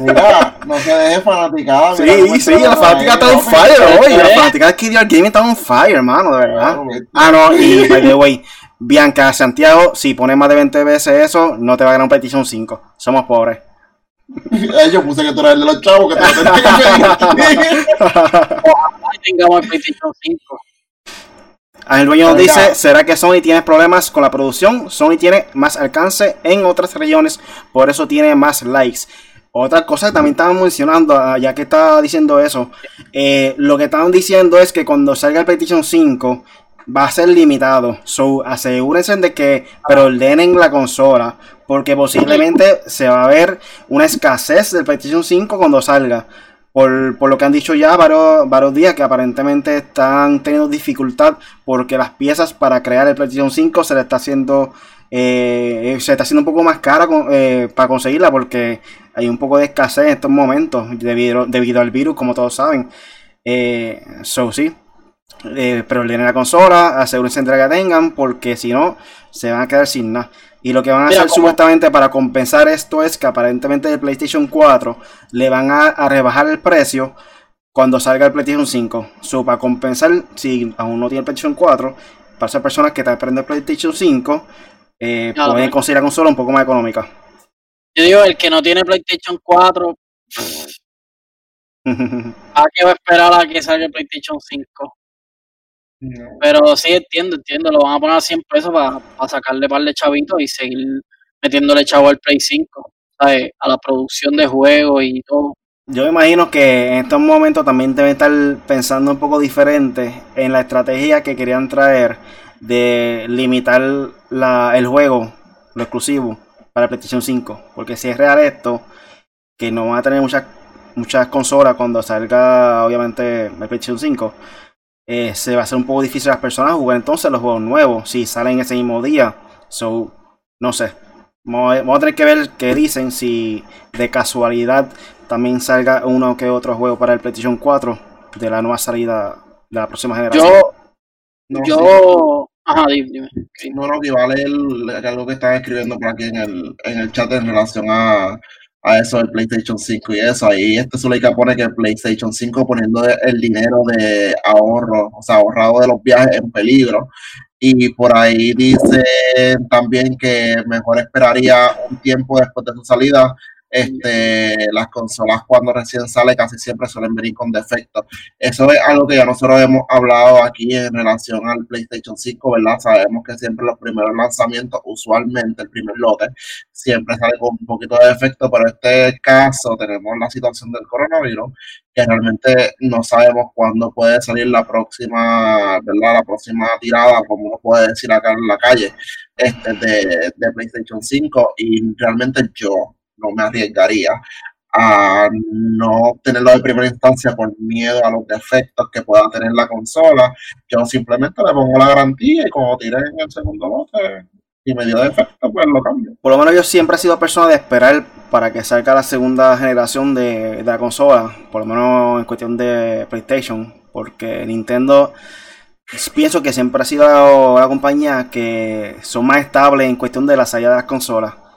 mira, no se deje fanaticada. mira Sí, sí, la fanática está on fire hoy. La fanática de Kid Gaming está on fire, hermano, de verdad. Ah, no, y by the way, Bianca Santiago, si pones más de 20 veces eso, no te va a ganar un PlayStation 5. Somos pobres. Eh, Yo puse que tú eres el de los chavos que te lo tenías que pedir. Ahí tengamos el PlayStation 5. El dueño nos dice, ¿será que Sony tiene problemas con la producción? Sony tiene más alcance en otras regiones, por eso tiene más likes. Otra cosa que también estaban mencionando, ah, ya que estaba diciendo eso, eh, lo que estaban diciendo es que cuando salga el PlayStation 5 va a ser limitado. So, asegúrense de que preordenen la consola, porque posiblemente se va a ver una escasez del PlayStation 5 cuando salga. Por, por lo que han dicho ya varios, varios días que aparentemente están teniendo dificultad porque las piezas para crear el PlayStation 5 se le está haciendo eh, se está haciendo un poco más cara eh, para conseguirla porque hay un poco de escasez en estos momentos debido, debido al virus como todos saben. Eh, so sí. Eh, pero la consola asegúrense de que la tengan porque si no se van a quedar sin nada y lo que van a Mira, hacer supuestamente para compensar esto es que aparentemente el PlayStation 4 le van a, a rebajar el precio cuando salga el PlayStation 5. So, para compensar, si aún no tiene el PlayStation 4, para esas personas que están esperando el PlayStation 5, eh, pueden conseguir la consola un poco más económica. Yo digo, el que no tiene PlayStation 4, ¿a qué va a esperar a que salga el PlayStation 5? No. Pero sí entiendo, entiendo, lo van a poner a 100 pesos para sacarle par de chavitos y seguir metiéndole chavo al Play 5, ¿sabes? A la producción de juegos y todo. Yo me imagino que en estos momentos también deben estar pensando un poco diferente en la estrategia que querían traer de limitar la, el juego, lo exclusivo, para PlayStation 5. Porque si es real esto, que no van a tener muchas muchas consolas cuando salga obviamente el PlayStation 5, eh, se va a hacer un poco difícil a las personas jugar entonces los juegos nuevos si salen ese mismo día. So, no sé. Vamos a, vamos a tener que ver qué dicen si de casualidad también salga uno que otro juego para el PlayStation 4 de la nueva salida de la próxima generación. Yo, No, sí. yo, ajá, dime, dime. Sí. No, no, que vale el, algo que están escribiendo por aquí en el, en el chat en relación a, a eso del PlayStation 5 y eso. Ahí este Zuleika pone que el PlayStation 5 poniendo el dinero de ahorro, o sea, ahorrado de los viajes en peligro. Y por ahí dice también que mejor esperaría un tiempo después de su salida. Este, las consolas cuando recién sale casi siempre suelen venir con defectos. Eso es algo que ya nosotros hemos hablado aquí en relación al PlayStation 5, ¿verdad? Sabemos que siempre los primeros lanzamientos, usualmente el primer lote, siempre sale con un poquito de defecto, pero en este caso tenemos la situación del coronavirus, que realmente no sabemos cuándo puede salir la próxima, ¿verdad? La próxima tirada, como uno puede decir acá en la calle, este, de, de PlayStation 5, y realmente yo no me arriesgaría a no tenerlo de primera instancia por miedo a los defectos que pueda tener la consola. Yo simplemente le pongo la garantía y como tiré en el segundo lote y me dio defecto, pues lo cambio. Por lo menos yo siempre he sido persona de esperar para que salga la segunda generación de, la consola, por lo menos en cuestión de PlayStation, porque Nintendo pienso que siempre ha sido la compañía que son más estables en cuestión de la salida de las consolas.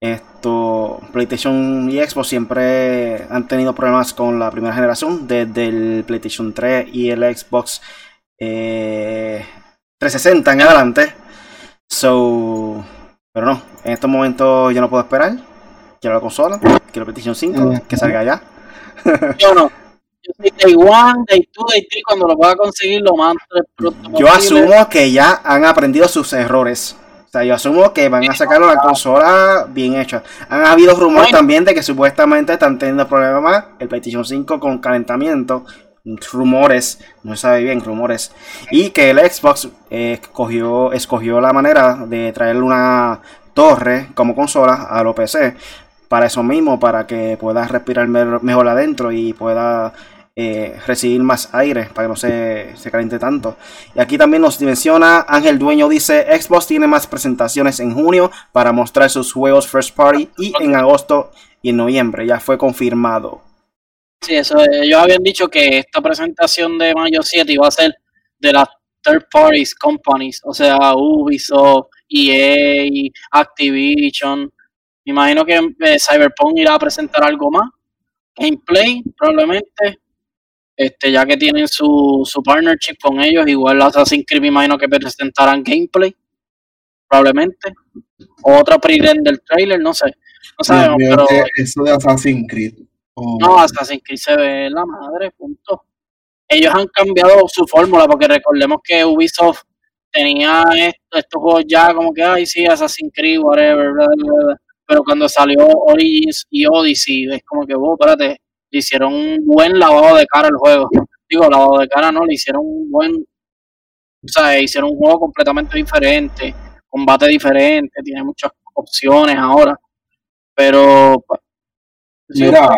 Esto, PlayStation y Xbox siempre han tenido problemas con la primera generación, desde el PlayStation 3 y el Xbox eh, 360 en adelante. So, pero no, en estos momentos yo no puedo esperar. Quiero la consola, quiero PlayStation 5, que salga ya. Yo no. Yo soy Day 1, Day 2, Day 3, cuando lo pueda conseguir lo más pronto Yo posible. asumo que ya han aprendido sus errores. O sea, yo asumo que van a sacar una consola bien hecha. Han habido rumores Bueno. también de que supuestamente están teniendo problemas el PlayStation 5 con calentamiento. Rumores, no se sabe bien, rumores. Y que el Xbox eh, escogió, escogió la manera de traerle una torre como consola a los PC. Para eso mismo, para que pueda respirar me- mejor adentro y pueda eh, recibir más aire para que no se, se caliente tanto. Y aquí también nos menciona Ángel Dueño dice Xbox tiene más presentaciones en junio para mostrar sus juegos first party y en agosto y en noviembre ya fue confirmado. Sí, eso, eh, ellos habían dicho que esta presentación de mayo 7 iba a ser de las third parties companies, o sea, Ubisoft, EA, Activision. Me imagino que eh, Cyberpunk irá a presentar algo más. Gameplay, probablemente. Este, ya que tienen su, su partnership con ellos, igual Assassin's Creed me imagino que presentarán gameplay, probablemente. O otra pre-render trailer, no sé. No sabemos, Dios pero eso de Assassin's Creed. oh, no, Assassin's Creed se ve la madre, punto. Ellos han cambiado su fórmula porque recordemos que Ubisoft tenía est- estos juegos ya como que, ay, sí, Assassin's Creed, whatever, bla, bla, bla. pero cuando salió Origins y Odyssey, es como que, wow, espérate, le hicieron un buen lavado de cara al juego. Digo, lavado de cara no, le hicieron un buen, o sea, hicieron un juego completamente diferente, combate diferente, tiene muchas opciones ahora, pero, pues, Mira.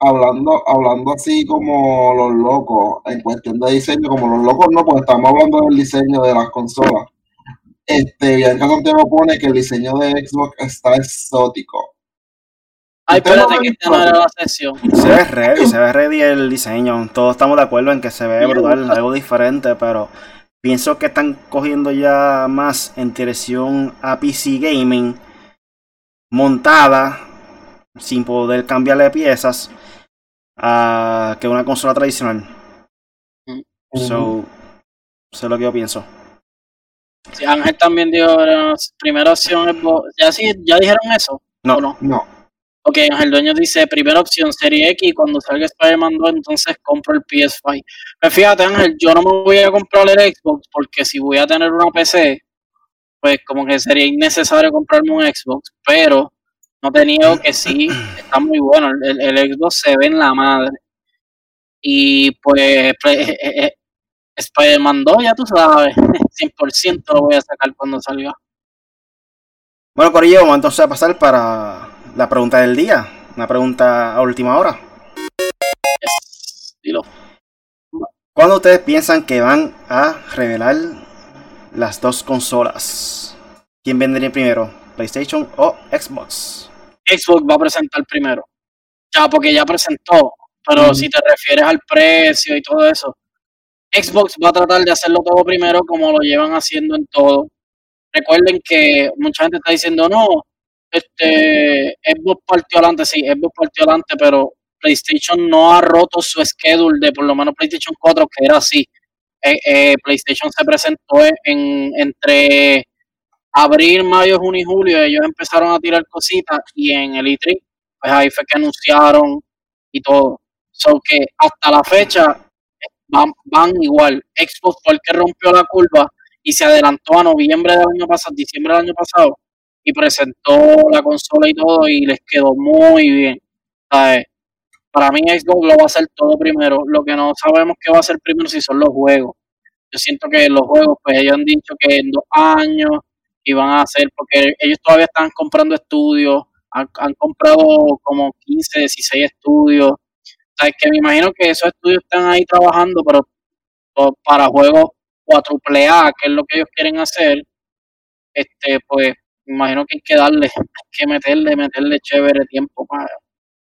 Hablando, hablando así como los locos, en cuestión de diseño, como los locos no, pues estamos hablando del diseño de las consolas. Este, Bianca Santiago pone que el diseño de Xbox está exótico. Ay, espérate que esta no era la sesión. Se ve ready, se ve ready el diseño. Todos estamos de acuerdo en que se ve brutal, algo diferente, pero pienso que están cogiendo ya más en dirección a PC Gaming montada sin poder cambiarle piezas a que una consola tradicional. So, eso es lo que yo pienso. Sí, Ángel también dio eh, primera opción. es ¿Ya, sí, ¿Ya dijeron eso? No. ¿O no? No, Ok, Ángel Dueño dice, primera opción, Serie X, cuando salga Spider-Man 2, entonces compro el PS5. Pues fíjate, Ángel, yo no me voy a comprar el Xbox, porque si voy a tener una PC, pues como que sería innecesario comprarme un Xbox, pero no te niego que sí, está muy bueno, el, el Xbox se ve en la madre. Y pues, pues eh, eh, eh, Spider-Man 2, ya tú sabes, 100% lo voy a sacar cuando salga. Bueno, Corillo, vamos entonces a pasar para la pregunta del día. Una pregunta a última hora. Yes, dilo. ¿Cuándo ustedes piensan que van a revelar las dos consolas? ¿Quién vendría primero? ¿PlayStation o Xbox? Xbox va a presentar primero. Ya, porque ya presentó. Pero Mm. si te refieres al precio y todo eso, Xbox va a tratar de hacerlo todo primero como lo llevan haciendo en todo. Recuerden que mucha gente está diciendo, no, este, Xbox partió adelante, sí, Xbox partió adelante, pero PlayStation no ha roto su schedule de por lo menos PlayStation 4, que era así. Eh, eh, PlayStation se presentó en, entre abril, mayo, junio y julio, ellos empezaron a tirar cositas y en el E3, pues ahí fue que anunciaron y todo. So que hasta la fecha eh, van, van igual. Xbox fue el que rompió la curva y se adelantó a noviembre del año pasado, diciembre del año pasado, y presentó la consola y todo y les quedó muy bien. ¿sabes? Para mí Xbox lo va a hacer todo primero. Lo que no sabemos que va a hacer primero si son los juegos. Yo siento que los juegos, pues ellos han dicho que en dos años iban a hacer, porque ellos todavía están comprando estudios, han, comprado como 15, 16 estudios. O que me imagino que esos estudios están ahí trabajando, pero o para juegos 4A, que es lo que ellos quieren hacer, este, pues me imagino que hay que darle, hay que meterle, meterle chévere tiempo para,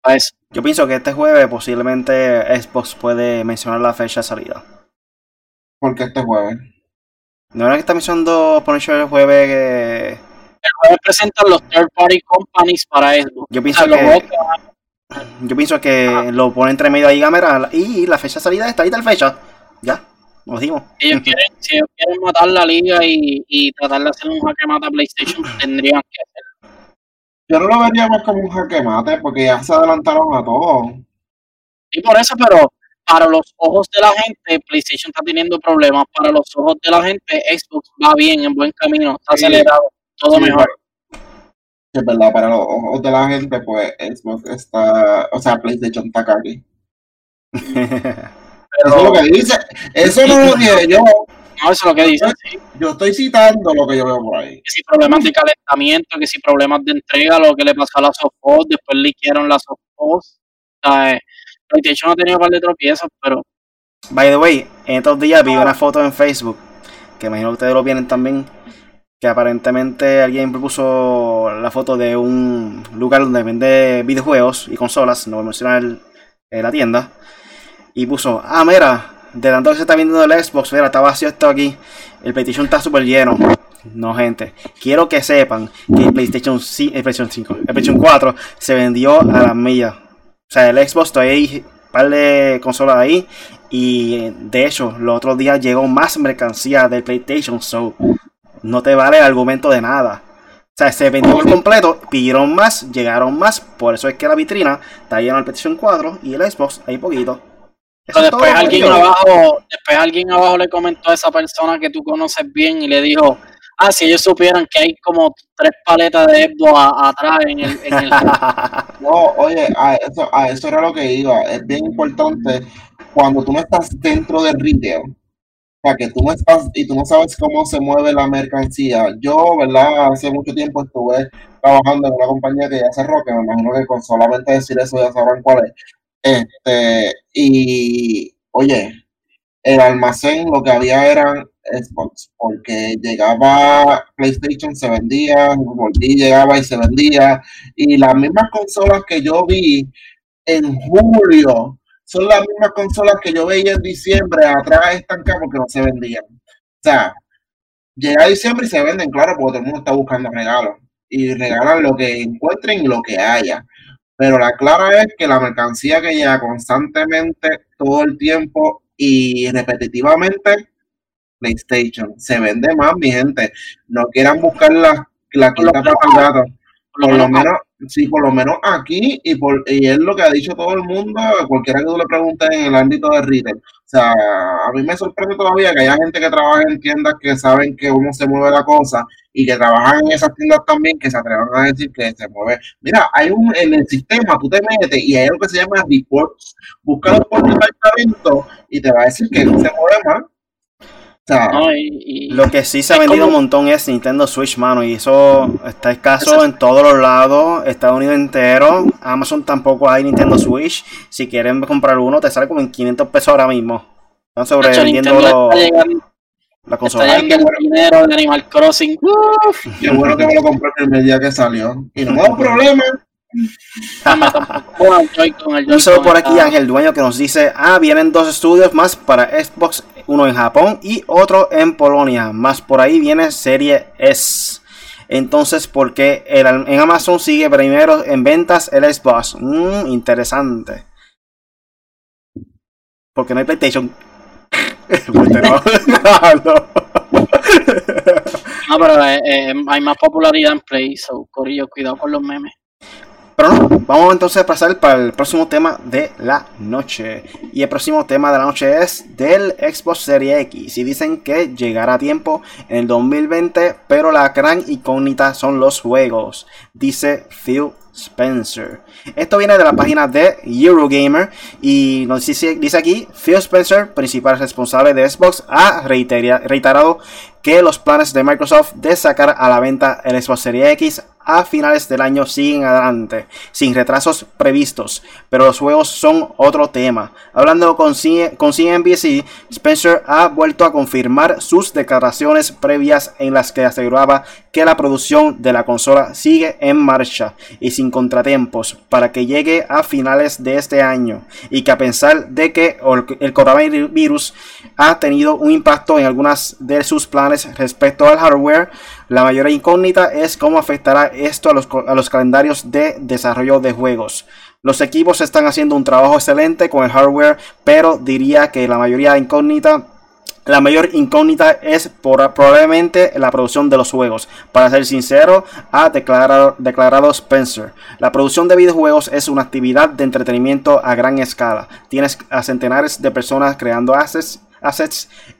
para eso. Yo pienso que este jueves posiblemente Xbox puede mencionar la fecha de salida. Porque este jueves. ¿No era que está mencionando poner el jueves que... El jueves presentan los third party companies para Xbox. Yo O pienso sea, que- juegos que van a- Yo pienso que lo pone entre medio ahí cámara y la fecha de salida está ahí tal fecha. Ya, lo dijimos. si ellos quieren, si ellos quieren matar la liga y, y tratar de hacer un jaque mata a PlayStation, tendrían que hacerlo. Yo no lo vería más como un jaque mate, porque ya se adelantaron a todo. Y por eso, pero para los ojos de la gente, PlayStation está teniendo problemas. Para los ojos de la gente, Xbox va bien, en buen camino, está Sí. acelerado, todo Sí, mejor. Es verdad, para los ojos de la gente, pues Xbox está. O sea, PlayStation está aquí. Eso es lo que dice. Eso no lo dije yo. No, eso es lo que dicen, sí. Yo estoy citando lo que yo veo por ahí. Que si problemas de calentamiento, que si problemas de entrega, lo que le pasó a la Softbox, después liquearon la Softbox. O sea, eh, PlayStation ha tenido un par de tropiezos, pero By the way, en estos días vi una foto en Facebook, que imagino que ustedes lo vienen también, que aparentemente alguien propuso la foto de un lugar donde vende videojuegos y consolas, no voy a mencionar el- eh, la tienda, y puso, ah, mira, de tanto que se está vendiendo el Xbox, mira, está vacío esto aquí, el PlayStation está súper lleno. No, gente, quiero que sepan que el PlayStation, ci- el PlayStation 5, el PlayStation 4 se vendió a las millas. O sea, el Xbox todavía hay un par de consolas ahí. Y de hecho, los otros días llegó más mercancía del PlayStation. So, no te vale el argumento de nada. O sea, se vendió por completo, pidieron más, llegaron más. Por eso es que la vitrina está llena del PlayStation 4 y el Xbox hay poquito. Pero después alguien abajo, después alguien abajo le comentó a esa persona que tú conoces bien y le dijo, ah, si ellos supieran que hay como tres paletas de a- atrás en el, en el No, oye, a eso, a eso era lo que iba. Es bien importante cuando tú no estás dentro del retail. O sea, que tú no estás y tú no sabes cómo se mueve la mercancía. Yo, ¿verdad? Hace mucho tiempo estuve trabajando en una compañía que ya cerró, que me imagino que con solamente decir eso ya sabrán cuál es. Este, y, oye, el almacén lo que había eran Xbox, porque llegaba PlayStation, se vendía, volví, llegaba y se vendía, y las mismas consolas que yo vi en julio son las mismas consolas que yo veía en diciembre atrás estancadas porque no se vendían. O sea, llega diciembre y se venden, claro, porque todo el mundo está buscando regalos y regalan lo que encuentren y lo que haya. Pero la clara es que la mercancía que llega constantemente, todo el tiempo y repetitivamente, PlayStation, se vende más, mi gente. No quieran buscar la, la Por lo quinta pata al gato. por lo Por lo menos menos Sí, por lo menos aquí, y, por, y es lo que ha dicho todo el mundo, cualquiera que tú le preguntes en el ámbito de retail. O sea, a mí me sorprende todavía que haya gente que trabaja en tiendas que saben que cómo se mueve la cosa y que trabajan en esas tiendas también que se atrevan a decir que se mueve. Mira, hay un en el sistema, tú te metes y hay algo que se llama reports. Búscalo por departamento y te va a decir que se mueve más. O sea, ¿no? Y, y- Lo que sí se ha vendido como- un montón es Nintendo Switch, mano, y eso está escaso en todos los lados, Estados Unidos entero. Amazon tampoco hay Nintendo Switch. Si quieren comprar uno, te sale como en 500 pesos ahora mismo. Están sobrevendiendo Nintendo lo- está la está consola. llegando el dinero de Animal Crossing. qué bueno que me lo compré el primer día que salió. Y no da problema. Un saludo por aquí, está- Ángel Dueño, que nos dice, ah, vienen dos estudios más para Xbox, uno en Japón y otro en Polonia. Más por ahí viene Serie S. Entonces, ¿por qué el- en Amazon sigue primero en ventas el Xbox? Mm, interesante. Porque no hay PlayStation. No. No. No, pero eh, eh, hay más popularidad en Play, so Corillo, cuidado con los memes. Pero no, vamos entonces a pasar para el próximo tema de la noche. Y el próximo tema de la noche es del Xbox Series X. Y dicen que llegará a tiempo en el 2020, pero la gran incógnita son los juegos, dice Phil Spencer. Esto viene de la página de Eurogamer y nos dice, dice aquí, Phil Spencer, principal responsable de Xbox, ha reitera- reiterado que los planes de Microsoft de sacar a la venta el Xbox Series X a finales del año siguen adelante, sin retrasos previstos, pero los juegos son otro tema. Hablando con, con CNBC, Spencer ha vuelto a confirmar sus declaraciones previas en las que aseguraba que la producción de la consola sigue en marcha y sin contratiempos para que llegue a finales de este año y que a pesar de que el coronavirus ha tenido un impacto en algunas de sus planes respecto al hardware, la mayor incógnita es cómo afectará esto a los, calendarios de desarrollo de juegos. Los equipos están haciendo un trabajo excelente con el hardware, pero diría que la mayoría incógnita la mayor incógnita es probablemente la producción de los juegos. Para ser sincero, ha declarado, declarado Spencer. La producción de videojuegos es una actividad de entretenimiento a gran escala. Tienes a centenares de personas creando assets,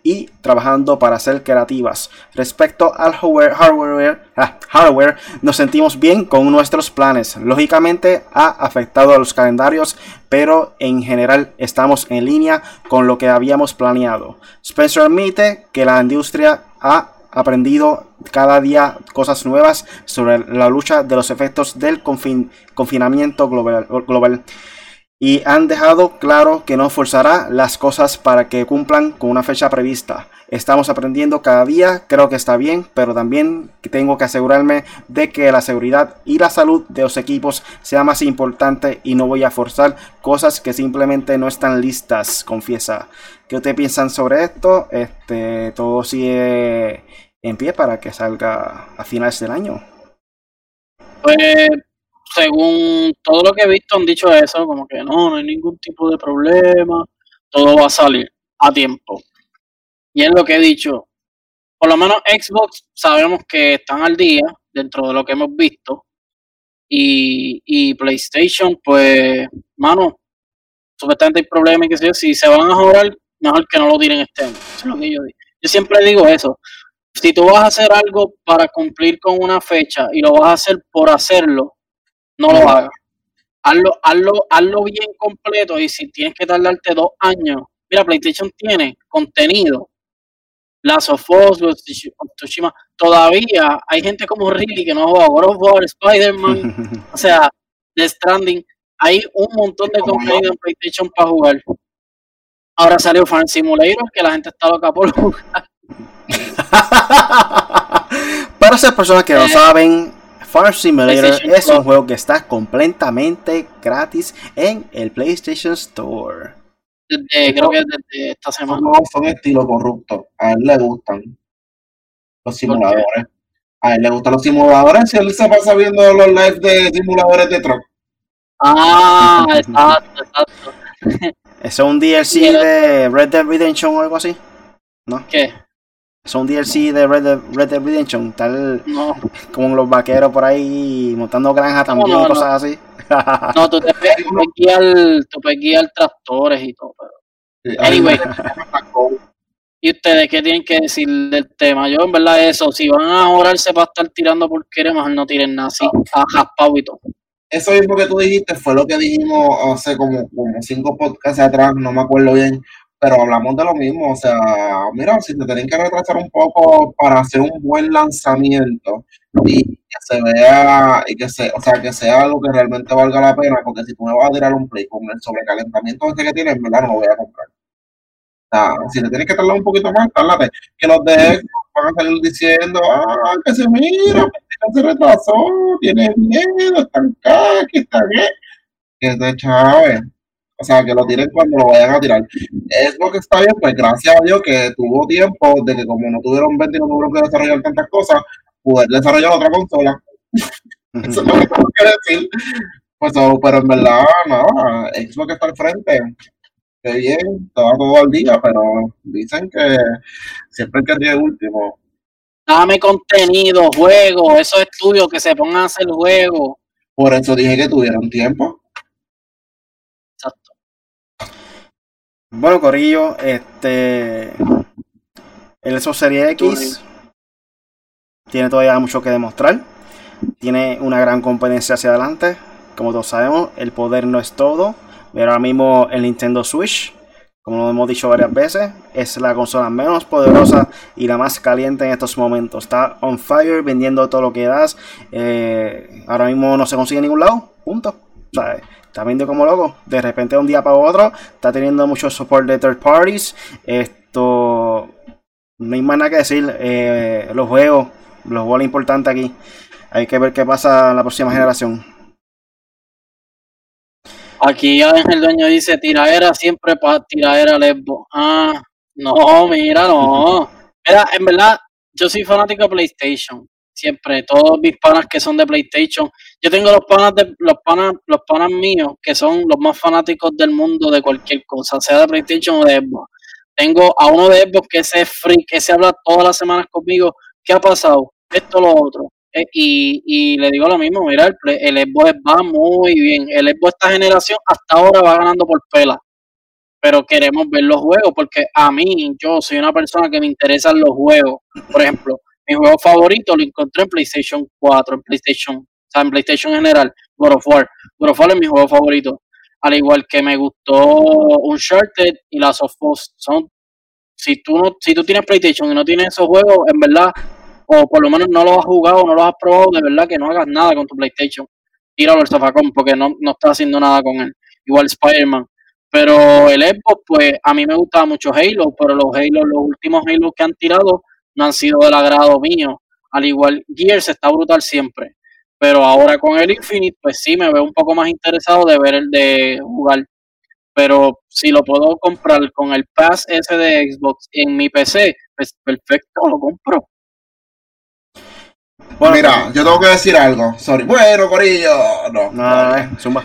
y trabajando para ser creativas. Respecto al hardware, hardware, ah, hardware, nos sentimos bien con nuestros planes. Lógicamente ha afectado a los calendarios, pero en general estamos en línea con lo que habíamos planeado. Spencer admite que la industria ha aprendido cada día cosas nuevas sobre la lucha de los efectos del confin- confinamiento global y han dejado claro que no forzará las cosas para que cumplan con una fecha prevista. Estamos aprendiendo cada día, creo que está bien, pero también tengo que asegurarme de que la seguridad y la salud de los equipos sea más importante y no voy a forzar cosas que simplemente no están listas, confiesa. ¿Qué ustedes piensan sobre esto? Este, todo sigue en pie para que salga a finales del año. Pues, según todo lo que he visto, han dicho eso, como que no, no hay ningún tipo de problema, todo va a salir a tiempo. Y es lo que he dicho. Por lo menos Xbox sabemos que están al día dentro de lo que hemos visto. Y, y PlayStation, pues, mano, supuestamente hay problemas y que sé yo, si se van a joder, mejor que no lo tiren este año. Es lo que yo digo. Yo siempre digo eso. Si tú vas a hacer algo para cumplir con una fecha y lo vas a hacer por hacerlo, no lo hagas. Hazlo, hazlo, hazlo bien completo y si tienes que tardarte dos años, mira, PlayStation tiene contenido. Last of Us, Tsushima, todavía hay gente como Ridley que no juega God of War, Spider-Man, o sea, The Stranding, hay un montón de contenido en PlayStation para jugar. Ahora salió Farm Simulator, que la gente está loca por jugar. Para esas personas que no Eh, saben, Farm Simulator es un juego que está completamente gratis en el PlayStation Store. Desde, creo que desde esta semana. No, son estilo corrupto. A él le gustan los simuladores. A él le gustan los simuladores. Si él se pasa viendo los lives de simuladores de truck. Ah, exacto, exacto. ¿Eso es un DLC de Red Dead Redemption o algo así? ¿Qué? Son DLC de Red Dead, Red Dead Redemption, tal No, como los vaqueros por ahí montando granja también, no, no. cosas así. no, tú te tú puedes guiar tractores y todo. Pero... Anyway. ¿Y ustedes qué tienen que decir del tema? Yo, en verdad, eso, si van a orarse para estar tirando porquería, mejor no tiren nada así, a jaspao y todo. Eso mismo que tú dijiste fue lo que dijimos hace como, como cinco podcasts atrás, no me acuerdo bien, pero hablamos de lo mismo. O sea, mira, si te tienen que retrasar un poco para hacer un buen lanzamiento y que se vea, y que se, o sea, que sea algo que realmente valga la pena, porque si tú me vas a tirar un play con el sobrecalentamiento este que tienes, en verdad no lo voy a comprar. O sea, si te tienes que tardar un poquito más, tárdate. Que los de van a salir diciendo, ah, que se mira, que se retrasó, tiene miedo, están caqui, están bien. Que se chave. O sea, que lo tiren cuando lo vayan a tirar. Es lo que está bien, pues gracias a Dios que tuvo tiempo de que como no tuvieron 20 y no tuvieron que desarrollar tantas cosas, poder desarrollar otra consola. Eso es lo que tengo que decir. Pues, oh, pero en verdad, nada, Xbox está al frente. Qué bien, estaba todo al día, pero dicen que siempre el que ríe último. Dame contenido, juego, eso es tuyo, que se pongan a hacer juego. Por eso dije que tuvieron tiempo. Bueno, Corillo, este. El Xbox Series X tiene todavía mucho que demostrar. Tiene una gran competencia hacia adelante. Como todos sabemos, el poder no es todo. Pero ahora mismo el Nintendo Switch, como lo hemos dicho varias veces, es la consola menos poderosa y la más caliente en estos momentos. Está on fire, vendiendo todo lo que das. Eh, ahora mismo no se consigue en ningún lado. Punto. Sea, está vendiendo como loco. De repente, de un día para otro, está teniendo mucho support de third parties. Esto. No hay más nada que decir. Eh, los juegos, los juegos importantes aquí. Hay que ver qué pasa en la próxima generación. Aquí Ángel Dueño dice, tiraera siempre para tiraera lesbo. Ah, no, mira, no. Mira, en verdad, yo soy fanático de PlayStation. Siempre, todos mis panas que son de PlayStation. Yo tengo los panas de los panas, los panas míos que son los más fanáticos del mundo de cualquier cosa, sea de PlayStation o de Xbox. Tengo a uno de Xbox que ese es freak, que se habla todas las semanas conmigo. ¿Qué ha pasado? Esto, lo otro. Eh, y, y le digo lo mismo, mira, el, el Xbox va muy bien. El Xbox esta generación hasta ahora va ganando por pela. Pero queremos ver los juegos porque a mí, yo soy una persona que me interesan los juegos. Por ejemplo, mi juego favorito lo encontré en PlayStation 4, en PlayStation, o sea, en PlayStation en general, God of War. God of War es mi juego favorito. Al igual que me gustó Uncharted y Last of Us. Son, si tú no, si tú tienes PlayStation y no tienes esos juegos, en verdad, o por lo menos no los has jugado, no los has probado, de verdad que no hagas nada con tu PlayStation. Tíralo al zafacón porque no, no estás haciendo nada con él. Igual Spider-Man. Pero el Xbox, pues a mí me gustaba mucho Halo, pero los Halo, los últimos Halo que han tirado no han sido del agrado mío. Al igual, Gears está brutal siempre. Pero ahora con el Infinite, pues sí, me veo un poco más interesado de ver el de jugar. Pero si lo puedo comprar con el Pass ese de Xbox en mi PC, pues perfecto, lo compro. Bueno, Mira, yo tengo que decir algo. Sorry. Bueno, Corillo. No. No, no. eh, zumba.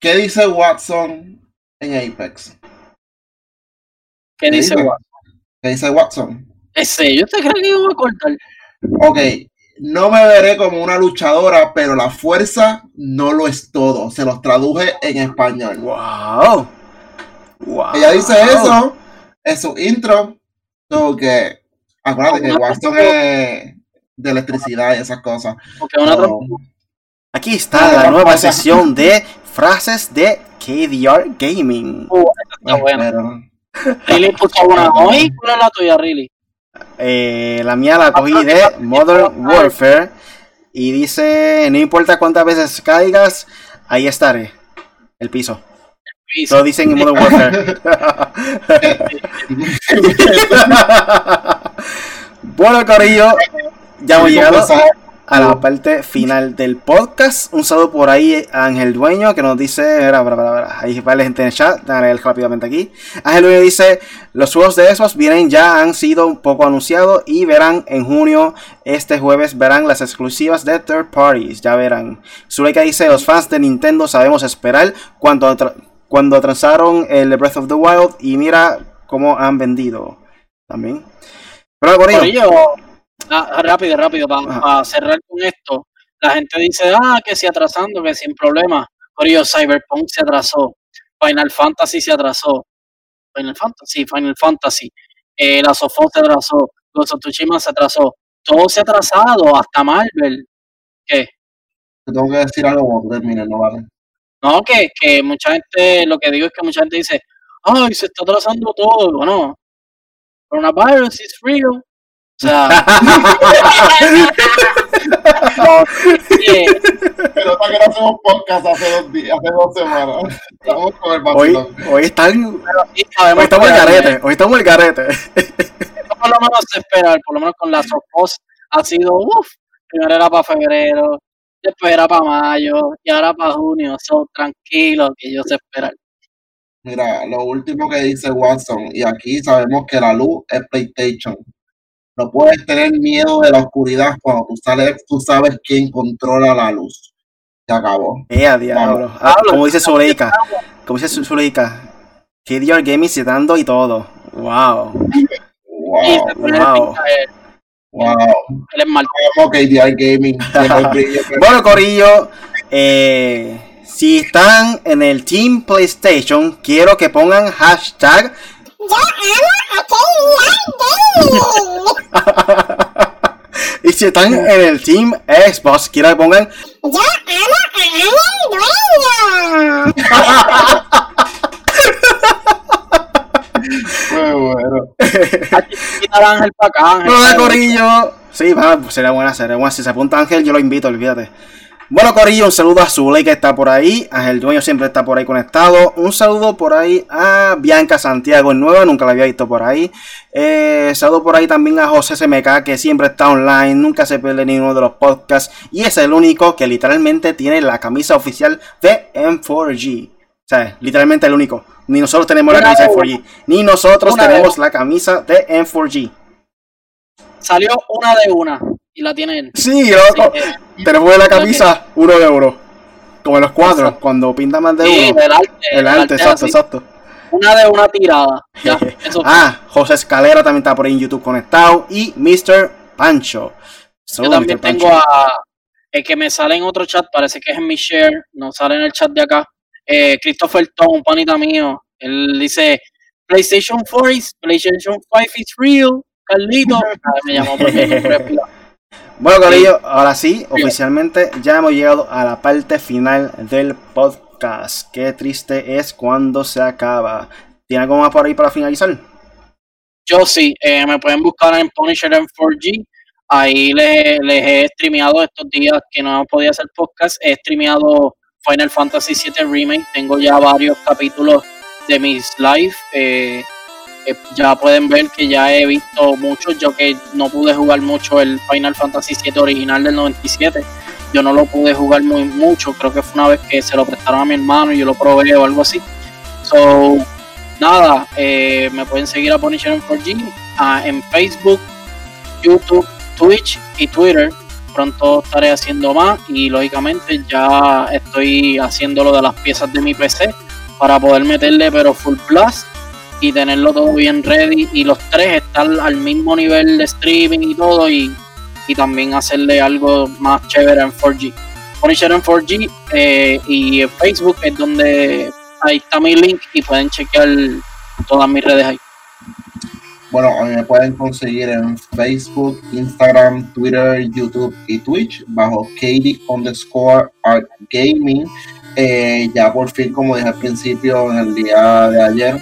¿Qué dice Watson en Apex? ¿Qué dice dice? Juan? ¿Qué dice Watson? Ese, ¿yo te creo que iba a cortar? Ok, no me veré como una luchadora, pero la fuerza no lo es todo. Se los traduje en español. Wow. Wow. Ella dice eso en su intro. So que, acuérdate que Watson es de electricidad y esas cosas. So, Aquí está la nueva sesión de frases de KDR Gaming. Uh, está puso una hoy. ¿Cuál es la tuya, Riley? Eh, la mía la cogí de Modern Warfare y dice, no importa cuántas veces caigas, ahí estaré. El piso. Lo dicen en Modern Warfare. bueno, Corillo, ya hemos llegado a la parte final del podcast. Un saludo por ahí a Ángel Dueño que nos dice, mira, mira, mira, ahí va la gente en el chat, dale rápidamente aquí. Ángel Dueño dice, los juegos de esos vienen ya han sido un poco anunciados y verán en junio, este jueves verán las exclusivas de third parties, ya verán. Zuleika dice, los fans de Nintendo sabemos esperar cuando, tra- cuando transaron el Breath of the Wild y mira cómo han vendido. También. Pero Corillo, Corillo, ah, rápido, rápido, para cerrar con esto. La gente dice, ah, que si atrasando, que sin problema. Corillo, Cyberpunk se atrasó. Final Fantasy se atrasó. Final Fantasy, Final Fantasy. Eh, la Sofo se atrasó. Ghost of Tsushima se atrasó. Todo se ha atrasado, hasta Marvel. ¿Qué? Te tengo que decir algo cuando termine, no vale. No, que, que mucha gente, lo que digo es que mucha gente dice, ay, se está atrasando todo. Bueno, coronavirus is real. O sea, no, Pero para que no hacemos podcast hace dos días, hace dos semanas. Estamos con el hoy, vacilón. hoy están. Hoy estamos el garete. Hoy estamos el garete. esto por lo menos se espera, por lo menos con la Sofos ha sido, uff, primero era para febrero, después era para mayo y ahora para junio. So, tranquilo, que ellos se esperan. Mira, lo último que dice Watson, y aquí sabemos que la luz es PlayStation. No puedes tener miedo de la oscuridad cuando tú, sales, tú sabes quién controla la luz. Se acabó. Eh, a diablo. Ah, como dice Zuleika. Como dice Zuleika. KDR Gaming citando y todo. Wow. Wow, wow. wow. él es mal. Gaming. Bueno, Corillo. eh, si están en el Team PlayStation, quiero que pongan hashtag. Yo amo a Gaming. y si están en el Team Xbox, quiero que pongan. Yo amo a el dueño. Muy bueno. Quitar a Ángel para acá, Ángel. Hola, Corillo. Sí, va, pues sería buena, sería buena. Si se apunta Ángel, yo lo invito, olvídate. Bueno, Corillo, un saludo a Zuley que está por ahí. Ángel Dueño siempre está por ahí conectado. Un saludo por ahí a Bianca Santiago Nueva, nunca la había visto por ahí. Eh, saludo por ahí también a José SMK que siempre está online, nunca se pierde ninguno de los podcasts. Y es el único que literalmente tiene la camisa oficial de M4G. O sea, literalmente el único. Ni nosotros tenemos la camisa de de M4G. Ni nosotros tenemos la camisa de M4G. Salió una de una y la tiene él. Sí, que, Tenemos de la camisa uno de oro. Como en los cuadros, Exacto. cuando pinta más de sí, uno. del arte. El arte, exacto, exacto. Una de una tirada. Ya, eso Ah, José Escalera también está por ahí en YouTube conectado. Y Mr. Pancho. Yo también Mr. Pancho. tengo a. El que me sale en otro chat, parece que es en mi share, no sale en el chat de acá. Eh, Christopher Tom, panita mío. Él dice: PlayStation 4 is, PlayStation 5 is real. Carlito. Ah, me llamó por mi nombre, pila. Bueno, Corillo, ahora sí, oficialmente ya hemos llegado a la parte final del podcast. Qué triste es cuando se acaba. ¿Tiene algo más por ahí para finalizar? Yo sí, eh, me pueden buscar en Punisher en 4G. Ahí les, les he streameado estos días que no podía hacer podcast. He streameado Final Fantasy VII Remake. Tengo ya varios capítulos de mis live. eh, eh, ya pueden ver que ya he visto muchos. Yo que no pude jugar mucho el Final Fantasy VII original del 97. Yo no lo pude jugar muy mucho. Creo que fue una vez que se lo prestaron a mi hermano y yo lo probé o algo así. So, nada, eh, me pueden seguir a Punisher en 4G ah, en Facebook, YouTube, Twitch y Twitter. Pronto estaré haciendo más y lógicamente ya estoy haciendo lo de las piezas de mi PC para poder meterle pero full blast y tenerlo todo bien ready y los tres estar al mismo nivel de streaming y todo y, y también hacerle algo más chévere en 4G. Punisher en 4G eh, y en Facebook es donde ahí está mi link y pueden chequear todas mis redes ahí. Bueno, me pueden conseguir en Facebook, Instagram, Twitter, YouTube y Twitch bajo Katie underscore Art Gaming. Eh, ya por fin, como dije al principio, en el día de ayer,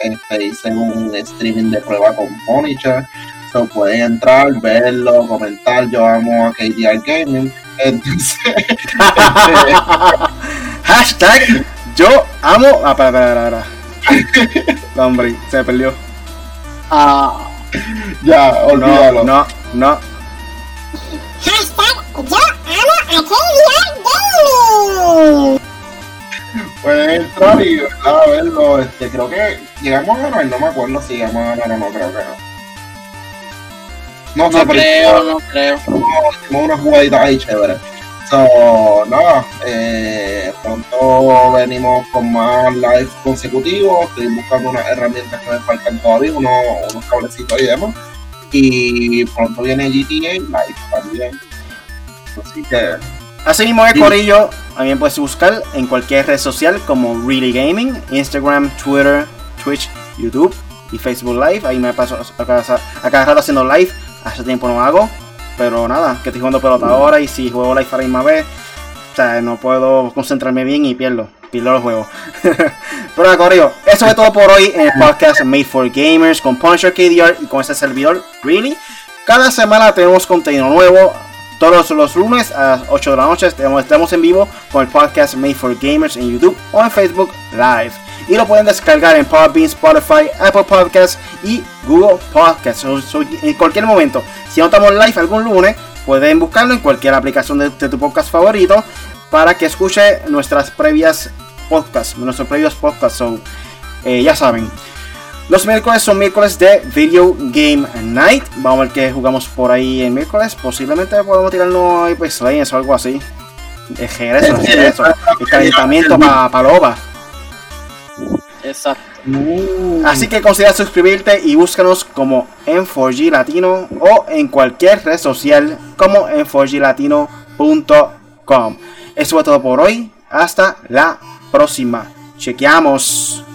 este, hice un streaming de prueba con Punisher. So, pueden entrar, verlo, comentar. Yo amo a Art Gaming. Entonces, este, Hashtag yo amo. Ah, para, para, para. para. No, hombre, se perdió. Ah, ya, No, olvídalo. no, no. Hashtag yo amo a Gaming. Pueden entrar y ¿verdad? verlo. Este, creo que llegamos a ganar, no me acuerdo si llegamos a ganar o no, creo que no. No no creo, no creo. hicimos unas jugaditas ahí chéveres. So, nada, eh, pronto venimos con más live consecutivos. Estoy buscando unas herramientas que me faltan todavía, unos, unos cablecitos ahí y demás. Y pronto viene GTA Live también. Así que Así mismo es También puedes buscar en cualquier red social como Really Gaming, Instagram, Twitter, Twitch, YouTube y Facebook Live. Ahí me paso a cada, a cada rato haciendo live, hace tiempo no hago, pero nada, que estoy jugando pelota ahora y si juego live a la misma vez, o sea, no puedo concentrarme bien y pierdo, pierdo los juegos. pero nada, Corillo, eso es todo por hoy en el podcast Made for Gamers con Punisher KDR y con este servidor, Really. Cada semana tenemos contenido nuevo. Todos los lunes a las 8 de la noche estamos, en vivo con el podcast Made for Gamers en YouTube o en Facebook Live. Y lo pueden descargar en Podbean, Spotify, Apple Podcasts y Google Podcasts. En cualquier momento, si no estamos live algún lunes, pueden buscarlo en cualquier aplicación de, de tu podcast favorito para que escuche nuestras previas podcasts, nuestros previos podcasts. So, eh, ya saben. Los miércoles son miércoles de Video Game Night. Vamos a ver qué jugamos por ahí en miércoles. Posiblemente podemos tirarnos ahí pues o algo así. El Jerez, el Jerez, el calentamiento para pa Loba. Exacto. Así que considera suscribirte y búscanos como en 4G Latino o en cualquier red social como en 4glatino.com. Eso fue todo por hoy. Hasta la próxima. Chequeamos.